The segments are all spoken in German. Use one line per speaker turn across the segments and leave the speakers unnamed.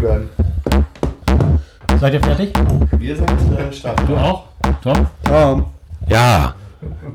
bleiben.
Seid ihr fertig?
Wir sind äh, starten.
Du auch? Tom?
Tom.
Ja,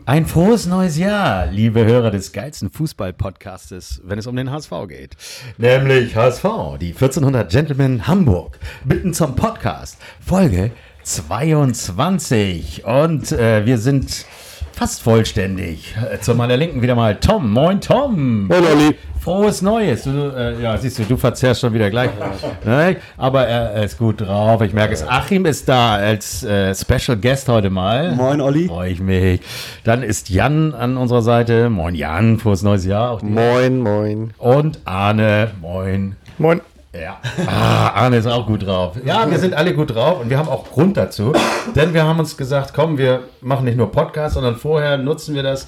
Ein frohes neues Jahr, liebe Hörer des geilsten Fußball-Podcastes, wenn es um den HSV geht. Nämlich HSV, die 1400 Gentlemen Hamburg, bitten zum Podcast, Folge 22. Und äh, wir sind fast vollständig. Äh, Zu meiner Linken wieder mal Tom. Moin Tom.
Moin, Olli.
Frohes Neues. Du, äh, ja, siehst du, du verzehrst schon wieder gleich. ne? Aber er, ist gut drauf. Ich merke es. Achim ist da als äh, Special Guest heute mal.
Moin, Olli.
Freue ich mich. Dann ist Jan an unserer Seite. Moin Jan, frohes neues Jahr. Auch dir.
moin, moin.
Und Arne, moin.
Moin.
Ja, ah, Arne ist auch gut drauf. Ja, wir sind alle gut drauf und wir haben auch Grund dazu. Denn wir haben uns gesagt, komm, wir machen nicht nur Podcast, sondern vorher nutzen wir das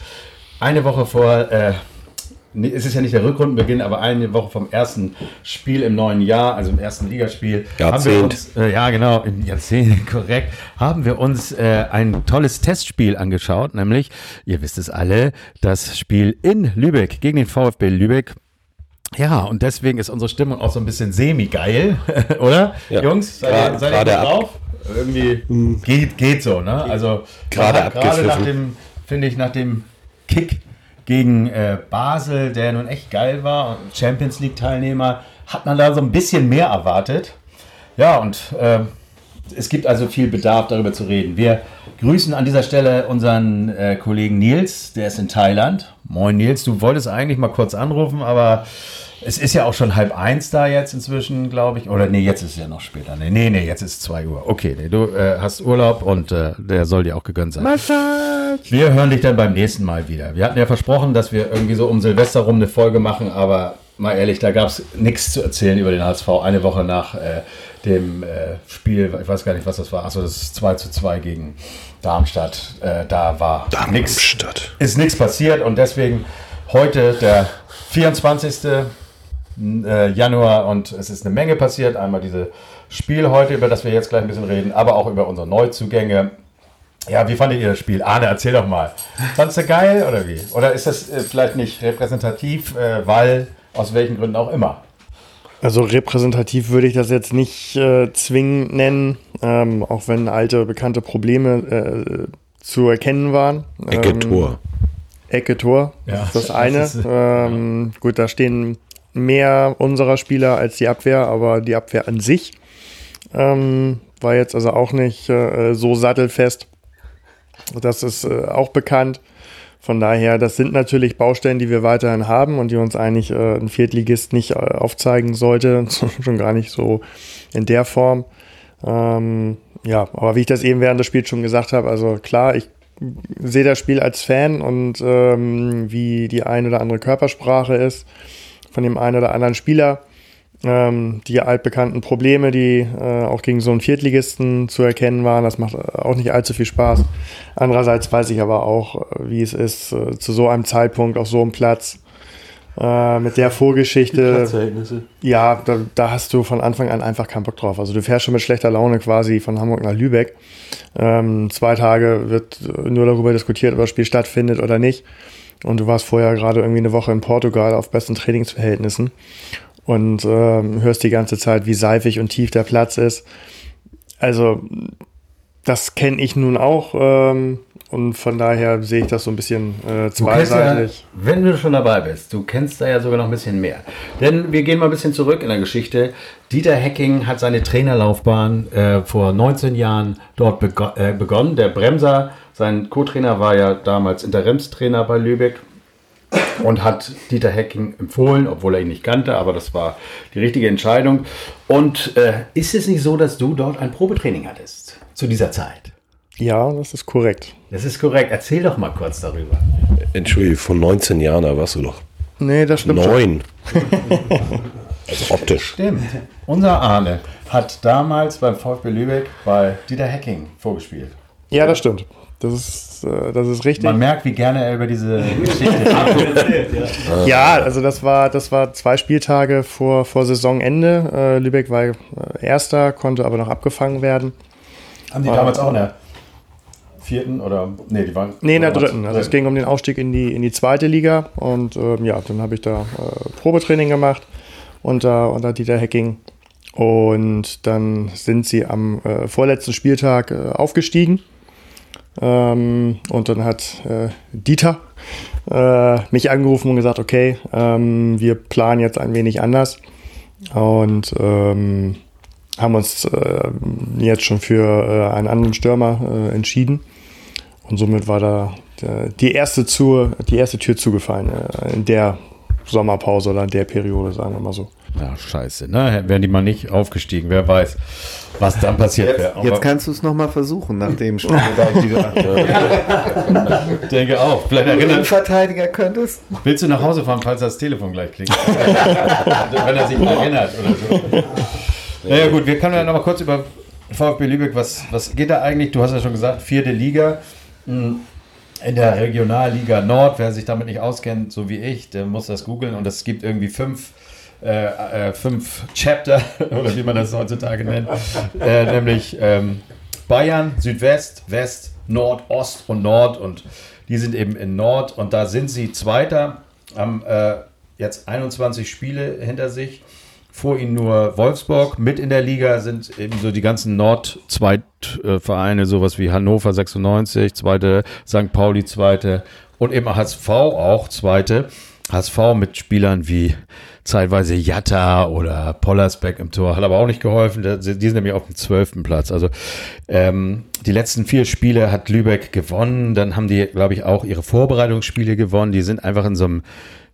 eine Woche vor, äh, nee, es ist ja nicht der Rückrundenbeginn, aber eine Woche vom ersten Spiel im neuen Jahr, also im ersten Ligaspiel. Haben wir
Jahrzehnt.
uns, äh, ja, genau, im Jahrzehnt, korrekt, haben wir uns äh, ein tolles Testspiel angeschaut, nämlich, ihr wisst es alle, das Spiel in Lübeck gegen den VfB Lübeck. Ja, und deswegen ist unsere Stimmung auch so ein bisschen semi-geil, oder?
Ja.
Jungs, seid ihr, seid ihr drauf? Irgendwie geht, geht so, ne? Also
Gerade
nach dem, finde ich, nach dem Kick gegen äh, Basel, der nun echt geil war, Champions League-Teilnehmer, hat man da so ein bisschen mehr erwartet. Ja, und äh, es gibt also viel Bedarf, darüber zu reden. Wir grüßen an dieser Stelle unseren äh, Kollegen Nils, der ist in Thailand. Moin Nils, du wolltest eigentlich mal kurz anrufen, aber es ist ja auch schon halb eins da jetzt inzwischen, glaube ich. Oder nee, jetzt ist es ja noch später. Nee, nee, nee jetzt ist zwei Uhr. Okay, nee, du äh, hast Urlaub und äh, der soll dir auch gegönnt sein. Wir hören dich dann beim nächsten Mal wieder. Wir hatten ja versprochen, dass wir irgendwie so um Silvester rum eine Folge machen, aber mal ehrlich, da gab es nichts zu erzählen über den HSV. Eine Woche nach äh, dem äh, Spiel, ich weiß gar nicht, was das war. Achso, das ist 2 zu 2 gegen Darmstadt. Äh, da war nichts.
Darmstadt.
Ist nichts passiert und deswegen heute der 24. äh, Januar und es ist eine Menge passiert. Einmal dieses Spiel heute, über das wir jetzt gleich ein bisschen reden, aber auch über unsere Neuzugänge. Ja, wie fandet ihr das Spiel? Arne, erzähl doch mal. Fandest du geil oder wie? Oder ist das äh, vielleicht nicht repräsentativ, äh, weil aus welchen Gründen auch immer?
Also repräsentativ würde ich das jetzt nicht äh, zwingend nennen, ähm, auch wenn alte bekannte Probleme äh, zu erkennen waren.
Ecke
Ähm,
Tor.
Ecke Tor,
Ja,
das ist das
das
eine.
ist,
ähm, Gut, da stehen mehr unserer Spieler als die Abwehr, aber die Abwehr an sich ähm, war jetzt also auch nicht äh, so sattelfest. Das ist äh, auch bekannt. Von daher, das sind natürlich Baustellen, die wir weiterhin haben und die uns eigentlich äh, ein Viertligist nicht äh, aufzeigen sollte, schon gar nicht so in der Form. Ähm, ja, aber wie ich das eben während des Spiels schon gesagt habe, also klar, ich sehe das Spiel als Fan und ähm, wie die ein oder andere Körpersprache ist von dem einen oder anderen Spieler. Ähm, die altbekannten Probleme, die äh, auch gegen so einen Viertligisten zu erkennen waren, das macht äh, auch nicht allzu viel Spaß. Andererseits weiß ich aber auch, äh, wie es ist, äh, zu so einem Zeitpunkt auf so einem Platz äh, mit der Vorgeschichte.
Platzverhältnisse.
Ja, da, da hast du von Anfang an einfach keinen Bock drauf. Also du fährst schon mit schlechter Laune quasi von Hamburg nach Lübeck. Ähm, zwei Tage wird äh, nur darüber diskutiert, ob das Spiel stattfindet oder nicht. Und du warst vorher gerade irgendwie eine Woche in Portugal auf besten Trainingsverhältnissen und ähm, hörst die ganze Zeit, wie seifig und tief der Platz ist. Also das kenne ich nun auch ähm, und von daher sehe ich das so ein bisschen äh,
Du kennst ja,
zweiseitig.
wenn du schon dabei bist, du kennst da ja sogar noch ein bisschen mehr. Denn wir gehen mal ein bisschen zurück in der Geschichte. Dieter Hecking hat seine Trainerlaufbahn äh, vor 19 Jahren dort bego äh, begonnen. Der Bremser, sein Co-Trainer war ja damals Interimstrainer bei Lübeck und hat Dieter Hecking empfohlen, obwohl er ihn nicht kannte, aber das war die richtige Entscheidung. Und äh, ist es nicht so, dass du dort ein Probetraining hattest zu dieser Zeit?
Ja, das ist korrekt.
Das ist korrekt. Erzähl doch mal kurz darüber.
Entschuldigung, von 19 Jahren, da warst du doch
Nee, das stimmt
neun. also optisch.
Stimmt. Unser Arne hat damals beim VfB Lübeck bei Dieter Hecking vorgespielt.
Ja, das stimmt. Das ist, äh, das ist richtig.
Man merkt, wie gerne er über diese Geschichte redet.
Ja, also das war, das war zwei Spieltage vor, vor Saisonende. Äh, Lübeck war äh, Erster, konnte aber noch abgefangen werden.
Haben die damals auch in der vierten oder nee, die waren
Nee, in der dritten. Also es ging um den Aufstieg in die, in die zweite Liga. Und ähm, ja, dann habe ich da äh, Probetraining gemacht unter, unter Dieter Hecking. Und dann sind sie am äh, vorletzten Spieltag äh, aufgestiegen. Ähm, und dann hat äh, Dieter äh, mich angerufen und gesagt, okay, ähm, wir planen jetzt ein wenig anders. Und ähm, haben uns äh, jetzt schon für äh, einen anderen Stürmer äh, entschieden. Und somit war da äh, die, erste zu, die erste Tür zugefallen in der Sommerpause oder in der Periode, sagen wir mal so.
Ja, scheiße, ne? Wären die mal nicht aufgestiegen, wer weiß, was dann passiert wäre.
Jetzt kannst du es nochmal versuchen, nach dem Spiel. da ich
denke auch. Vielleicht erinnern,
Innenverteidiger könntest.
willst du nach Hause fahren, falls das Telefon gleich klingt? Wenn er sich mal erinnert oder so. Naja gut, wir können ja noch mal kurz über VfB Lübeck, was, was geht da eigentlich? Du hast ja schon gesagt, vierte Liga. Hm, In der Regionalliga Nord, wer sich damit nicht auskennt, so wie ich, der muss das googeln und es gibt irgendwie fünf, äh, äh, fünf Chapter, oder wie man das heutzutage nennt, äh, nämlich ähm, Bayern, Südwest, West, Nord, Ost und Nord und die sind eben in Nord und da sind sie Zweiter, haben äh, jetzt 21 Spiele hinter sich. Vor ihnen nur Wolfsburg. Mit in der Liga sind eben so die ganzen Nord-Zweitvereine, sowas wie Hannover 96, zweite, St. Pauli zweite und eben HSV auch zweite. HSV mit Spielern wie zeitweise Jatta oder Pollersbeck im Tor. Hat aber auch nicht geholfen. Die sind nämlich auf dem zwölften Platz. Also ähm, die letzten vier Spiele hat Lübeck gewonnen. Dann haben die, glaube ich, auch ihre Vorbereitungsspiele gewonnen. Die sind einfach in so einem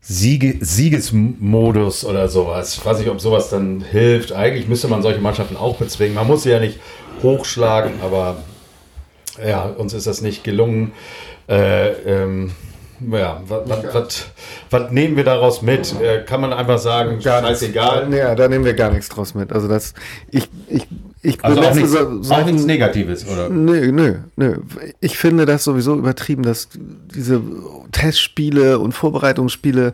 Siege, Siegesmodus oder sowas. Ich weiß nicht, ob sowas dann hilft. Eigentlich müsste man solche Mannschaften auch bezwingen. Man muss sie ja nicht hochschlagen, aber ja, uns ist das nicht gelungen. Äh, ähm, ja, was nehmen wir daraus mit? Äh, kann man einfach sagen, scheißegal.
Ja, da nehmen wir gar nichts draus mit. Also das, ich, ich, ich
Also auch nichts,
so-
auch nichts Negatives, oder?
Nö, nö, nö. Ich finde das sowieso übertrieben, dass diese Testspiele und Vorbereitungsspiele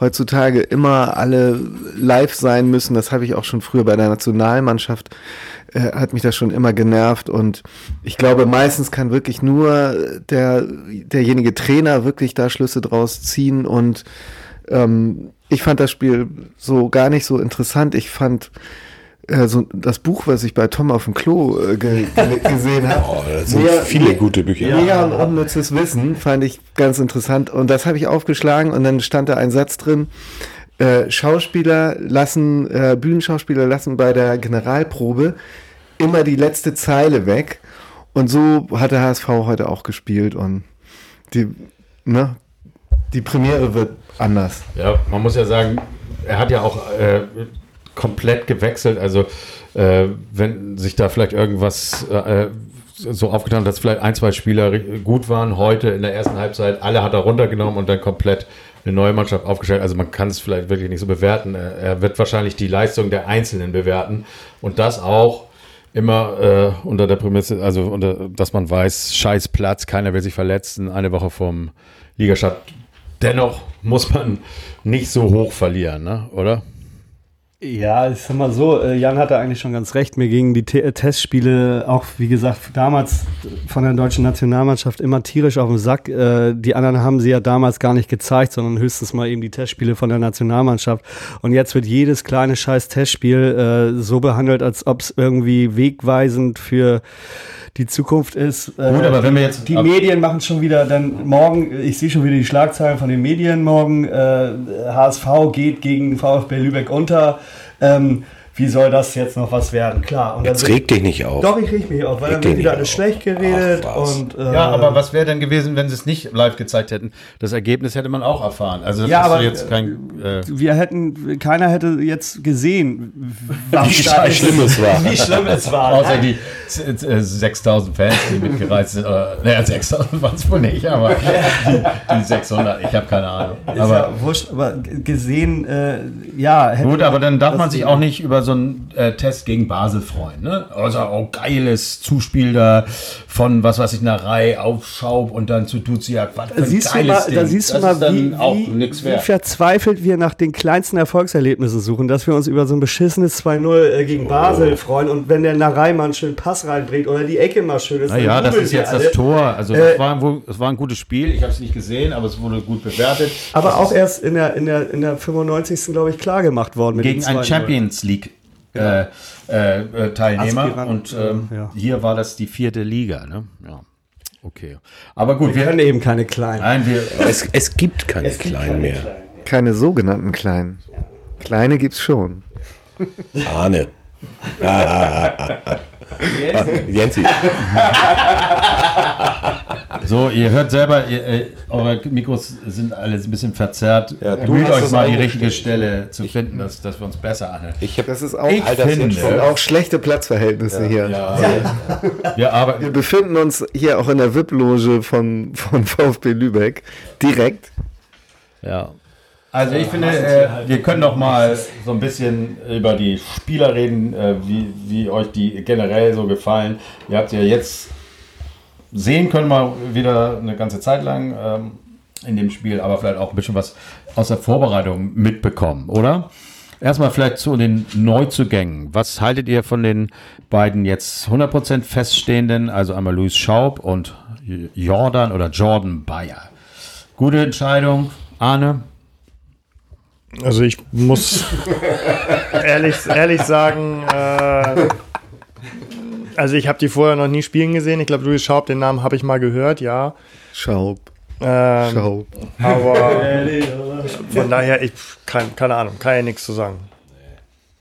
heutzutage immer alle live sein müssen. Das habe ich auch schon früher bei der Nationalmannschaft, äh, hat mich das schon immer genervt. Und ich glaube, meistens kann wirklich nur der, derjenige Trainer wirklich da Schlüsse draus ziehen. Und ähm, ich fand das Spiel so gar nicht so interessant. Ich fand äh, so das Buch, was ich bei Tom auf dem Klo äh, ge ge gesehen habe.
Oh, das sind viele gute Bücher.
Mega und unnützes Wissen fand ich ganz interessant. Und das habe ich aufgeschlagen und dann stand da ein Satz drin. Äh, Schauspieler lassen, äh, Bühnenschauspieler lassen bei der Generalprobe immer die letzte Zeile weg. Und so hat der HSV heute auch gespielt und die, ne, die Premiere wird anders.
Ja, man muss ja sagen, er hat ja auch äh, komplett gewechselt. Also, äh, wenn sich da vielleicht irgendwas äh, so aufgetan hat, dass vielleicht ein, zwei Spieler gut waren, heute in der ersten Halbzeit, alle hat er runtergenommen und dann komplett eine neue Mannschaft aufgestellt. Also, man kann es vielleicht wirklich nicht so bewerten. Er, er wird wahrscheinlich die Leistung der Einzelnen bewerten und das auch immer äh, unter der Prämisse, also unter, dass man weiß, scheiß Platz, keiner will sich verletzen, eine Woche vom Ligastart. Dennoch muss man nicht so hoch verlieren, ne? oder?
Ja, ich sag mal so, äh, Jan hatte eigentlich schon ganz recht. Mir gingen die Te Testspiele auch, wie gesagt, damals von der deutschen Nationalmannschaft immer tierisch auf den Sack. Äh, Die anderen haben sie ja damals gar nicht gezeigt, sondern höchstens mal eben die Testspiele von der Nationalmannschaft. Und jetzt wird jedes kleine scheiß Testspiel äh, so behandelt, als ob es irgendwie wegweisend für die Zukunft ist. Äh,
Gut, aber wenn wir jetzt-
die Medien machen schon wieder dann morgen, ich sehe schon wieder die Schlagzeilen von den Medien morgen, äh, HSV geht gegen VfB Lübeck unter. Ähm, wie soll das jetzt noch was werden? Klar. Und dann
Jetzt reg dich nicht auf.
Doch, ich reg mich auf, weil
Reg
dann wird wieder alles
auf.
schlecht geredet
Ach,
und äh,
Ja, aber was wäre denn gewesen, wenn sie es nicht live gezeigt hätten? Das Ergebnis hätte man auch erfahren. Also das
Ja,
ist
aber,
jetzt kein. Äh,
wir hätten, keiner hätte jetzt gesehen, was
Wie
schlimm es war.
Wie schlimm es war.
außer die äh, 6000 Fans, die mitgereist sind. Oder, naja, 6000 waren es wohl nicht, aber die, die 600, ich habe keine Ahnung.
Ist
Aber
ja wurscht, aber gesehen, äh, ja.
Gut, aber dann darf man sich auch nicht über so einen äh, Test gegen Basel freuen. Ne? Also, oh, geiles Zuspiel da von, was weiß ich, einer Reihe auf Schaub und dann zu Duziak. Was für
Da
ein
siehst, du
geiles
mal, da
Ding.
siehst du
Das
mal,
ist dann
wie, wie, wie verzweifelt wir nach den kleinsten Erfolgserlebnissen suchen, dass wir uns über so ein beschissenes 2-0 äh, gegen Basel freuen und wenn der Narei mal einen schönen Pass reinbringt oder die Ecke mal schön ist,
Naja, das ist jetzt
alle.
das Tor. Also,
Äh,
das, war, das war ein gutes Spiel. Ich habe es nicht gesehen, aber es wurde gut bewertet.
Aber auch erst in der, in der, in der 95. glaube ich, klar gemacht worden.
Gegen ein
2-0.
Champions League äh, äh, äh, Teilnehmer.
Aspirant,
und ähm,
ja.
hier war das die vierte Liga. Ne? Ja, okay. Aber gut,
Wir
wir,
können eben keine kleinen.
nein, wir,
Es, es gibt keine kleinen mehr.
Keine sogenannten kleinen. Kleine gibt's schon.
Ahne. Jensi.
So, ihr hört selber, ihr, äh, eure Mikros sind alle ein bisschen verzerrt.
Ja, du
Bemüht euch mal die richtige Stelle zu finden, dass, dass wir uns besser anhören.
Ich hab,
Das ist auch,
Ich
All das
finde,
und auch schlechte Platzverhältnisse hier.
ja, wir arbeiten.
Wir befinden uns hier auch in der VIP-Loge von, von VfB Lübeck. Direkt.
Ja. Also ich finde, äh, wir können doch mal so ein bisschen über die Spieler reden, äh, wie, wie euch die generell so gefallen. Ihr habt ja jetzt sehen können mal wieder eine ganze Zeit lang ähm, in dem Spiel, aber vielleicht auch ein bisschen was aus der Vorbereitung mitbekommen, oder? Erstmal vielleicht zu den Neuzugängen. Was haltet ihr von den beiden jetzt 100% feststehenden, also einmal Luis Schaub und Jordan oder Jordan Bayer? Gute Entscheidung, Arne?
Also ich muss ehrlich, ehrlich sagen, äh, also ich habe die vorher noch nie spielen gesehen. Ich glaube, Louis Schaub, den Namen habe ich mal gehört, ja.
Schaub.
Ähm,
Schaub.
aber von daher, ich, kein, keine Ahnung, kann ja nichts zu sagen.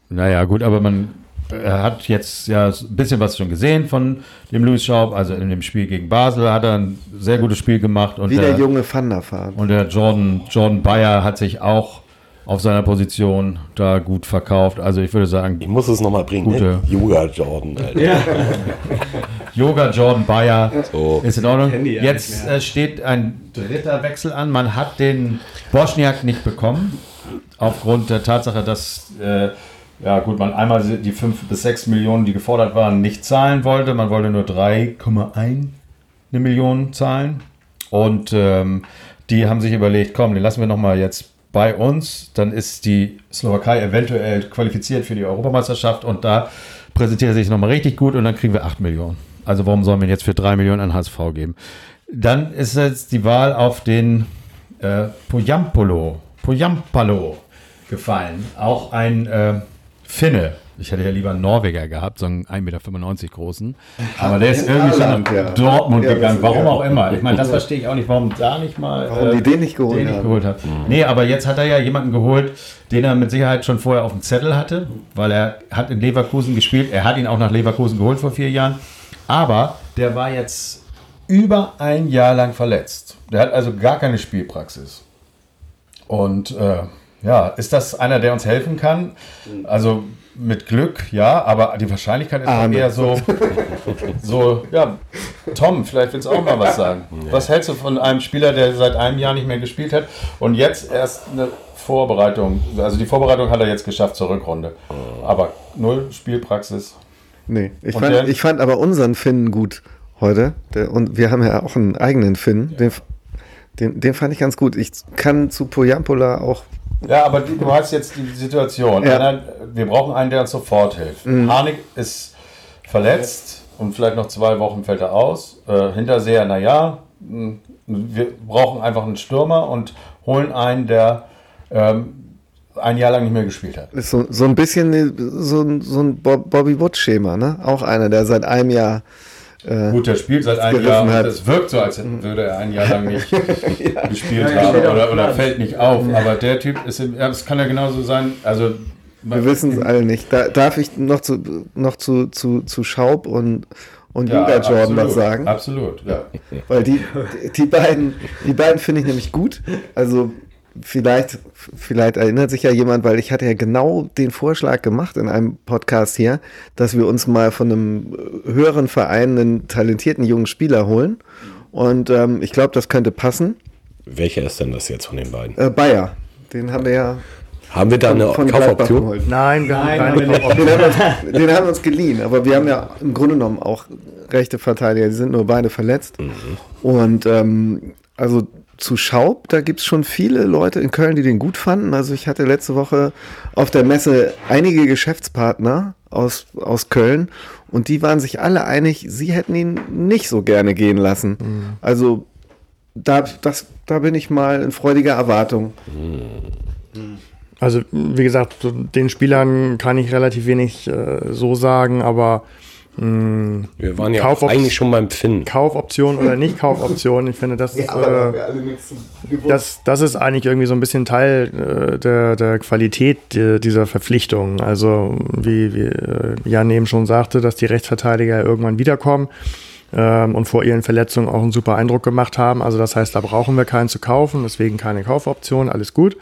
Naja, gut, aber man hat jetzt ja ein bisschen was schon gesehen von dem Louis Schaub. Also in dem Spiel gegen Basel hat er ein sehr gutes Spiel gemacht. Und
Wie der
der,
junge Van der Vaart.
und der Jordan, Jordan Bayer hat sich auch auf seiner Position da gut verkauft. Also ich würde sagen,
Ich muss es nochmal bringen.
Gute.
Ne? Yoga Jordan. Alter.
Yoga Jordan Bayer
So.
ist in Ordnung.
Ja
Jetzt äh, steht ein dritter Wechsel an. Man hat den Bosniak nicht bekommen, aufgrund der Tatsache, dass äh, ja gut, man einmal die 5 bis 6 Millionen, die gefordert waren, nicht zahlen wollte. Man wollte nur 3,1 eine Million zahlen. Und ähm, die haben sich überlegt, komm, den lassen wir nochmal jetzt bei uns. Dann ist die Slowakei eventuell qualifiziert für die Europameisterschaft und da präsentiert er sich nochmal richtig gut und dann kriegen wir 8 Millionen. Also warum sollen wir jetzt für 3 Millionen an HSV geben? Dann ist jetzt die Wahl auf den äh, Poyampolo, Poyampalo gefallen. Auch ein äh, Finne. Ich hätte ja lieber einen Norweger gehabt, so einen 1,95 Meter großen. Aber der ist irgendwie schon nach
ja.
Dortmund
Ja,
gegangen. Warum
ja.
auch immer. Ich meine, das verstehe ich auch nicht, warum da nicht mal. äh,
Warum die den nicht geholt
den nicht geholt hat. Nee, aber jetzt hat er ja jemanden geholt, den er mit Sicherheit schon vorher auf dem Zettel hatte, weil er hat in Leverkusen gespielt. Er hat ihn auch nach Leverkusen geholt vor vier Jahren. Aber der war jetzt über ein Jahr lang verletzt. Der hat also gar keine Spielpraxis. Und äh, ja, ist das einer, der uns helfen kann? Also mit Glück, ja, aber die Wahrscheinlichkeit ist
Arne.
eher so, so, ja, Tom, vielleicht willst du auch mal was sagen. Was hältst du von einem Spieler, der seit einem Jahr nicht mehr gespielt hat und jetzt erst eine Vorbereitung, also die Vorbereitung hat er jetzt geschafft zur Rückrunde, aber null Spielpraxis.
Nee, ich
Und
fand,
der-
ich fand aber unseren Finnen gut heute. Der, und wir haben ja auch einen eigenen Finn. Den, den, den fand ich ganz gut. Ich kann zu Poyampola auch.
Ja, aber du hast jetzt die Situation.
Ja.
Einer, wir brauchen einen, der uns sofort hilft. Harnik ist verletzt und vielleicht noch zwei Wochen fällt er aus. Äh, Hinterseher, naja, wir brauchen einfach einen Stürmer und holen einen, der ähm, ein Jahr lang nicht mehr gespielt hat.
Ist so, so ein bisschen so, ein- so ein Bob, Bobby Wood-Schema, ne? Auch einer, der seit einem Jahr. Äh,
Gut, der spielt seit einem Jahr und
hat.
es wirkt so, als würde er ein Jahr lang nicht gespielt
Ja,
haben oder, oder fällt nicht auf. Aber der Typ ist, im, ja, es kann ja genauso sein, also
wir wissen es alle nicht. Da, darf ich noch zu, noch zu, zu, zu Schaub und, und
ja,
Jordan
absolut,
was sagen?
Absolut, ja.
Weil die, die beiden, die beiden finde ich nämlich gut. Also vielleicht, vielleicht erinnert sich ja jemand, weil ich hatte ja genau den Vorschlag gemacht in einem Podcast hier, dass wir uns mal von einem höheren Verein einen talentierten jungen Spieler holen. Und ähm, ich glaube, das könnte passen.
Welcher ist denn das jetzt von den beiden?
Äh, Bayer, den haben wir ja
Haben wir da eine
von
Kaufoption?
geholt.
Nein, wir
Nein,
haben
wir
keine
nicht.
Den haben, wir uns, den haben wir uns geliehen, aber wir haben ja im Grunde genommen auch rechte Verteidiger, die sind nur beide verletzt. Und ähm, also zu Schaub, da gibt es schon viele Leute in Köln, die den gut fanden. Also ich hatte letzte Woche auf der Messe einige Geschäftspartner aus, aus Köln und die waren sich alle einig, sie hätten ihn nicht so gerne gehen lassen. Also da, das, da bin ich mal in freudiger Erwartung.
Also, wie gesagt, den Spielern kann ich relativ wenig äh, so sagen, aber mh,
Wir waren ja eigentlich schon beim Finn.
Kaufoption oder nicht Kaufoption, ich finde, das, ist, äh, das, das ist eigentlich irgendwie so ein bisschen Teil äh, der, der Qualität äh, dieser Verpflichtung. Also, wie, wie äh, Jan eben schon sagte, dass die Rechtsverteidiger irgendwann wiederkommen ähm, und vor ihren Verletzungen auch einen super Eindruck gemacht haben. Also, das heißt, da brauchen wir keinen zu kaufen, deswegen keine Kaufoption, alles gut.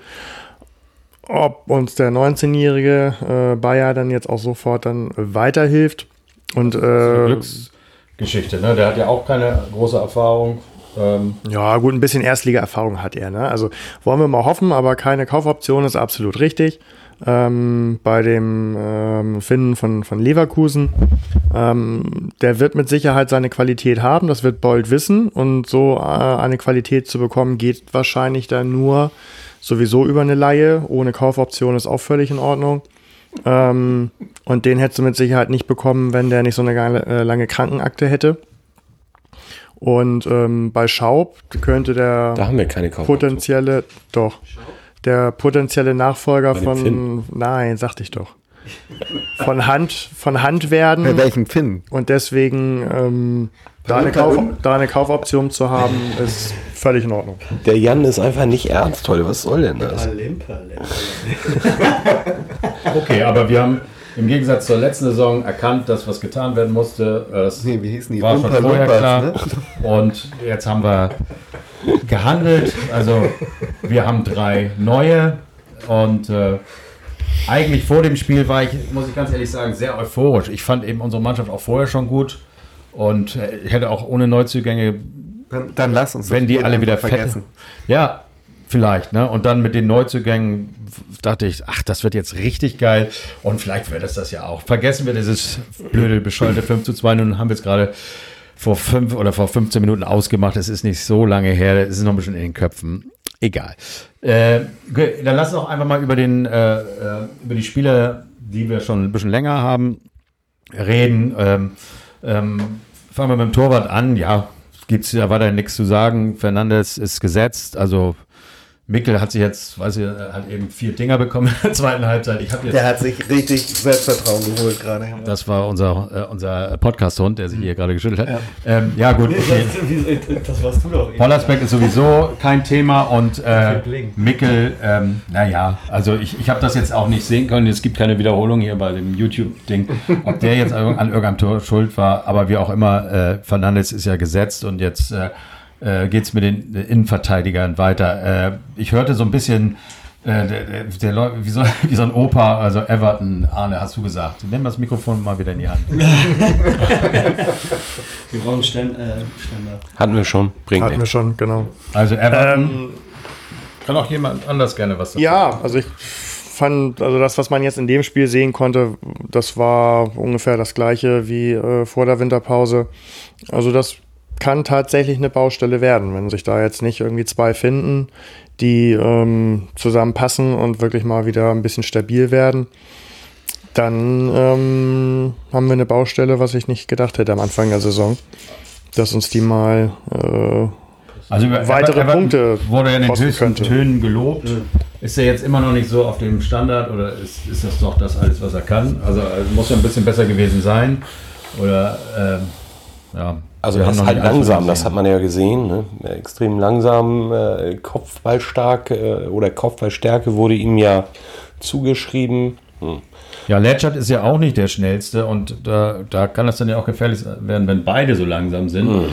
Ob uns der 19-jährige äh, Bayer dann jetzt auch sofort dann weiterhilft und äh,
Glücksgeschichte, ne? Der hat ja auch keine große Erfahrung. Ähm,
Ja, gut, ein bisschen Erstliga-Erfahrung hat er. Ne? Also wollen wir mal hoffen, aber keine Kaufoption ist absolut richtig. Ähm, bei dem ähm, Finnen von, von Leverkusen. Ähm, der wird mit Sicherheit seine Qualität haben, das wird Bold wissen. Und so äh, eine Qualität zu bekommen, geht wahrscheinlich dann nur sowieso über eine Laie. Ohne Kaufoption ist auch völlig in Ordnung. Ähm, und den hättest du mit Sicherheit nicht bekommen, wenn der nicht so eine geile, äh, lange Krankenakte hätte. Und ähm, bei Schaub könnte der
Da haben wir keine
potenzielle, doch, der potenzielle Nachfolger
Bei
von,
Finn.
nein, sagte ich doch, von Hand, von Hand
Bei
werden
welchem Finn?
und deswegen ähm, da, eine Kauf, da eine Kaufoption zu haben, ist völlig in Ordnung.
Der Jan ist einfach nicht ernst heute. Was soll denn das?
okay, aber wir haben im Gegensatz zur letzten Saison erkannt, dass was getan werden musste. Das
Nee, wie hießen die?
war schon
Umpa
vorher
Lumpas,
klar.
ne?
Und jetzt haben wir gehandelt. Also wir haben drei neue und äh, eigentlich vor dem Spiel war ich, muss ich ganz ehrlich sagen, sehr euphorisch. Ich fand eben unsere Mannschaft auch vorher schon gut und äh, ich hätte auch ohne Neuzugänge
Dann, dann lass uns
wenn die alle wieder vergessen. Ja, vielleicht, ne? Und dann mit den Neuzugängen dachte ich, ach, das wird jetzt richtig geil. Und vielleicht wird es das ja auch. Vergessen wir dieses blöde, bescheuerte 5 zu 2. Nun haben wir es gerade vor fünf oder vor 15 Minuten ausgemacht. Es ist nicht so lange her. Es ist noch ein bisschen in den Köpfen. Egal. Äh, dann lass uns doch einfach mal über den, äh, äh, über die Spieler, die wir schon ein bisschen länger haben, reden. Ähm, ähm, fangen wir mit dem Torwart an. Ja, gibt's ja weiter nichts zu sagen. Fernandes ist gesetzt. Also Mickel hat sich jetzt, weiß ich, hat eben vier Dinger bekommen in der zweiten Halbzeit. Ich habe jetzt
Der hat sich richtig Selbstvertrauen geholt gerade.
das war unser, äh, unser Podcast-Hund, der sich hier gerade geschüttelt hat. Ja, ähm, ja gut. Okay.
Das warst du doch.
Pollersbeck ist sowieso kein Thema und äh. Mickel, ähm, naja, also ich, ich habe das jetzt auch nicht sehen können. Es gibt keine Wiederholung hier bei dem YouTube-Ding, ob der jetzt an irgendeinem Tor schuld war, aber wie auch immer, äh, Fernandes ist ja gesetzt und jetzt äh, äh, geht es mit den Innenverteidigern weiter. Äh, ich hörte so ein bisschen, äh, der, der, der läuft wie so, wie so ein Opa, also Everton, Arne, hast du gesagt. Nimm das Mikrofon mal wieder in die Hand.
Wir brauchen äh, Ständer.
Hatten wir schon. Bringt
Hatten wir
nichts.
schon, genau.
Also Everton.
Ähm,
Kann auch jemand anders gerne was sagen.
Ja, also ich fand, also das, was man jetzt in dem Spiel sehen konnte, das war ungefähr das gleiche wie äh, vor der Winterpause. Also das kann tatsächlich eine Baustelle werden, wenn sich da jetzt nicht irgendwie zwei finden, die ähm, zusammenpassen und wirklich mal wieder ein bisschen stabil werden. Dann ähm, haben wir eine Baustelle, was ich nicht gedacht hätte am Anfang der Saison, dass uns die mal äh,
Also über
weitere
Everton
Punkte
wurde ja in den höchsten
könnte.
Tönen gelobt. Ist er jetzt immer noch nicht so auf dem Standard oder ist, ist das doch das alles, was er kann? Also, also muss ja ein bisschen besser gewesen sein. Oder ähm, ja.
Also er
haben
ist halt langsam, das hat man ja gesehen. Ne? Extrem langsam, äh, Kopfballstark äh, oder Kopfballstärke wurde ihm ja zugeschrieben. Hm.
Ja, Letschert ist ja auch nicht der schnellste und da, da kann das dann ja auch gefährlich werden, wenn beide so langsam sind.
Mhm.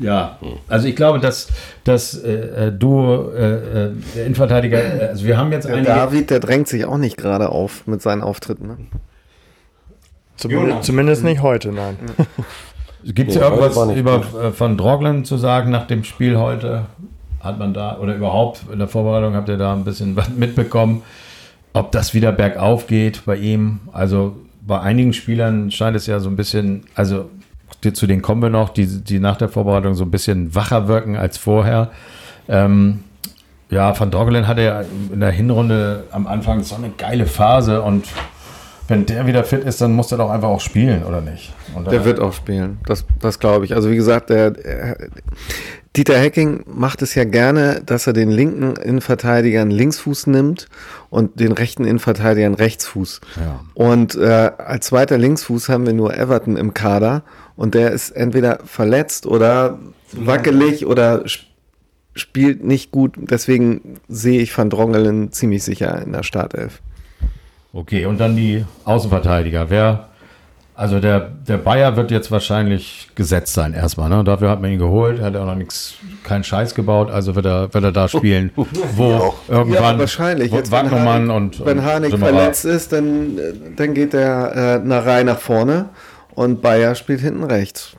Ja, also ich glaube, dass das äh, äh, Duo äh, äh, der Innenverteidiger, äh, also wir haben jetzt
Der
einige,
David, der drängt sich auch nicht gerade auf mit seinen Auftritten. Ne?
Zumindest, zumindest nicht heute, nein.
Gibt es
Nee,
irgendwas über
gut.
äh, von Droglen zu sagen nach dem Spiel heute? Hat man da, oder überhaupt in der Vorbereitung habt ihr da ein bisschen was mitbekommen, ob das wieder bergauf geht bei ihm? Also bei einigen Spielern scheint es ja so ein bisschen, also die, zu denen kommen wir noch, die, die nach der Vorbereitung so ein bisschen wacher wirken als vorher. Ähm, ja, Van Drogelen hatte ja in der Hinrunde am Anfang so eine geile Phase und wenn der wieder fit ist, dann muss er doch einfach auch spielen, oder nicht? Und
Der wird auch spielen. Das, das glaube ich. Also wie gesagt, der, der, Dieter Hecking macht es ja gerne, dass er den linken Innenverteidigern Linksfuß nimmt und den rechten Innenverteidigern Rechtsfuß.
Ja.
Und äh, als zweiter Linksfuß haben wir nur Everton im Kader und der ist entweder verletzt oder wackelig oder sp spielt nicht gut. Deswegen sehe ich Van Drongelen ziemlich sicher in der Startelf.
Okay, und dann die Außenverteidiger. Wer, also der, der Bayer wird jetzt wahrscheinlich gesetzt sein erstmal. Ne? Dafür hat man ihn geholt, hat er auch noch nichts, keinen Scheiß gebaut, also wird er, wird er da spielen, wo irgendwann
wahrscheinlich.
wo
Jetzt, wenn
Wagnermann
Harnik-
und,
wenn
und
Harnik
Simmerer-
verletzt ist, dann, dann geht der äh, Narei nach vorne und Bayer spielt hinten rechts.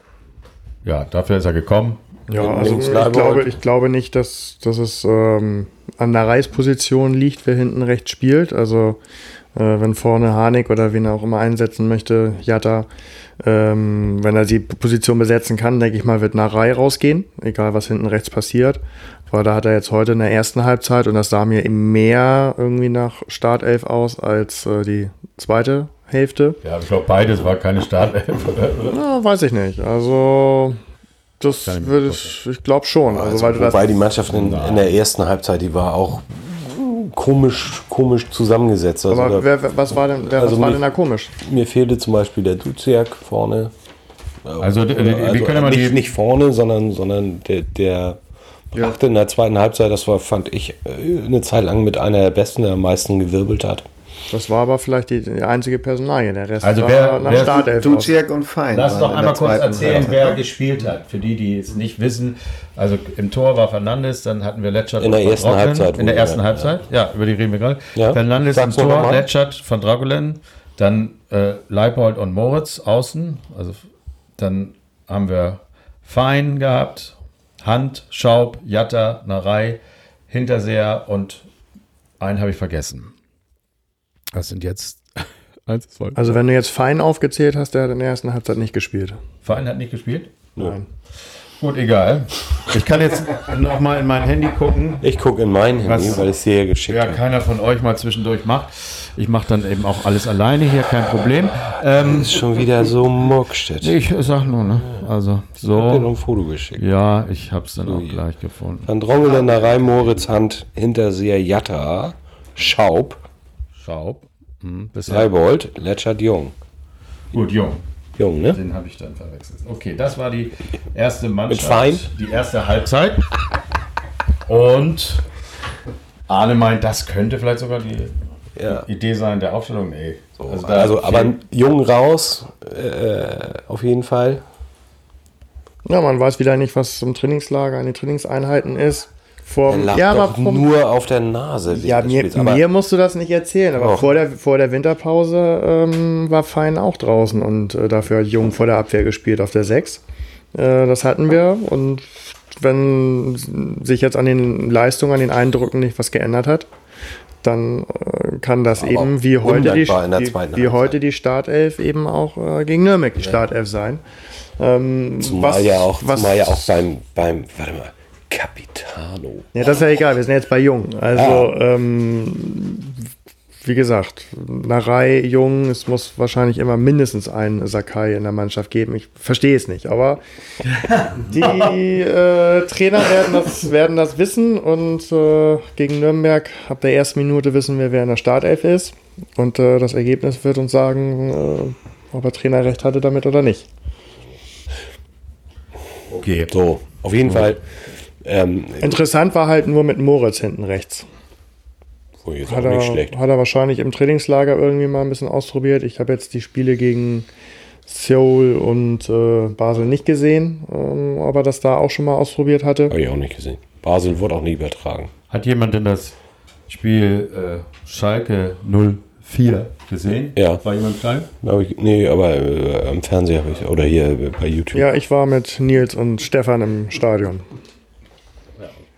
Ja, dafür ist er gekommen.
Ja, also ich glaube, ich glaube nicht, dass, dass es ähm, an der Reisposition liegt, wer hinten rechts spielt. Also wenn vorne Harnik oder wen er auch immer einsetzen möchte, Jatta, ähm, wenn er die Position besetzen kann, denke ich mal, wird Narei rausgehen, egal was hinten rechts passiert. Weil da hat er jetzt heute in der ersten Halbzeit und das sah mir eben mehr irgendwie nach Startelf aus als äh, die zweite Hälfte.
Ja, ich glaube, beides war keine Startelf. oder?
Ja, weiß ich nicht. Also das würde ich, ich glaube schon. Also,
Also,
weil du das
wobei die Mannschaft in, in der ersten Halbzeit, die war auch komisch, komisch zusammengesetzt. Also
Aber
da,
wer, wer, was war denn, wer,
Also
was war
mir-
denn da komisch?
mir fehlte zum Beispiel der Duziak vorne.
Also, die- wir
Also
können ja mal
nicht,
die,
nicht vorne, sondern, sondern der, der brachte in der zweiten Halbzeit, das war, fand ich, äh, eine Zeit lang mit einer der besten, der am meisten gewirbelt hat.
Das war aber vielleicht die, die einzige Personalie. Der Rest
Also
war
wer-
nach
wer-
Startelf aus.
Duciak und Fein.
Lass doch
in
einmal kurz erzählen,
Halbzeit.
wer gespielt hat. Für die, die es nicht wissen. Also im Tor war Fernandes, dann hatten wir Letschert
In der ersten
Drongelen.
Halbzeit
In der ersten
er,
Halbzeit, ja. über die reden wir gerade.
Ja.
Fernandes
Sag's
im Tor. Letschert, Van Dragelen, dann äh, Leipold und Moritz außen. Also dann haben wir Fein gehabt, Hand, Schaub, Jatta, Narei, Hinterseher und einen habe ich vergessen. Das sind jetzt eins, zwei.
Also wenn du jetzt Fein aufgezählt hast, der hat in der ersten Halbzeit nicht gespielt.
Verein hat nicht gespielt?
Nein.
Gut, egal. Ich kann jetzt noch mal in mein Handy gucken.
Ich gucke in mein Handy,
Was-
weil ich es dir geschickt
Ja,
habe.
keiner von euch mal zwischendurch macht. Ich mache dann eben auch alles alleine hier, kein Problem. Ähm,
ist schon wieder so Muckstedt. Ich
ich sag nur, ne? Also,
hab dir noch
so.
ein Foto geschickt.
Ja, ich hab's dann auch
hier.
gleich gefunden.
Van Drongelen, Moritz, Hand, Hinterseher, Jatta, Schaub,
Schaub. Hm.
Leibold, Letschert, Jung.
Gut, Jung.
Jung, ne?
Den habe ich dann verwechselt. Okay, das war die erste Mannschaft.
Fein?
Die erste Halbzeit. Und Arne meint, das könnte vielleicht sogar die
Ja.
Idee sein der Aufstellung. Nee.
Also,
da
aber Jung raus, äh, auf jeden Fall.
Ja, man weiß wieder nicht, was im Trainingslager, in den Trainingseinheiten ist. Vor, ja, aber
nur auf der Nase.
ja, mir,
Spiels.
mir musst du das nicht erzählen, aber
Doch.
vor der, vor der Winterpause ähm, war Fein auch draußen und äh, dafür hat Jung vor der Abwehr gespielt auf der 6. Äh, das hatten wir und wenn sich jetzt an den Leistungen, an den Eindrücken nicht was geändert hat, dann äh, kann das
Aber
eben wie heute, die, die, wie heute die Startelf eben auch äh, gegen Nürnberg die Startelf sein. Ähm,
zumal
was-
ja auch,
was-
zumal ja auch beim, beim, warte mal, Capitano.
Ja, das ist ja egal, wir sind jetzt bei Jung. Also,
Ah.
ähm, wie gesagt, Narei, Jung, es muss wahrscheinlich immer mindestens einen Sakai in der Mannschaft geben. Ich verstehe es nicht, aber die äh, Trainer werden das, werden das wissen und äh, gegen Nürnberg ab der ersten Minute wissen wir, wer in der Startelf ist und äh, das Ergebnis wird uns sagen, äh, ob er Trainer recht hatte damit oder nicht.
Okay.
So, auf jeden Fall. Ähm,
Interessant war halt nur mit Moritz hinten rechts.
oh, jetzt auch
Hat
nicht
er,
schlecht.
hat er wahrscheinlich im Trainingslager irgendwie mal ein bisschen ausprobiert. Ich habe jetzt die Spiele gegen Seoul und äh, Basel nicht gesehen, ähm, ob er das da auch schon mal ausprobiert hatte.
Habe ich auch nicht gesehen. Basel wurde auch nie übertragen.
Hat jemand denn das Spiel äh, Schalke 04 gesehen?
Ja.
War jemand klein?
Hab ich, nee, aber äh, am Fernseher habe ich, oder hier äh, bei YouTube.
Ja, ich war mit Nils und Stefan im Stadion.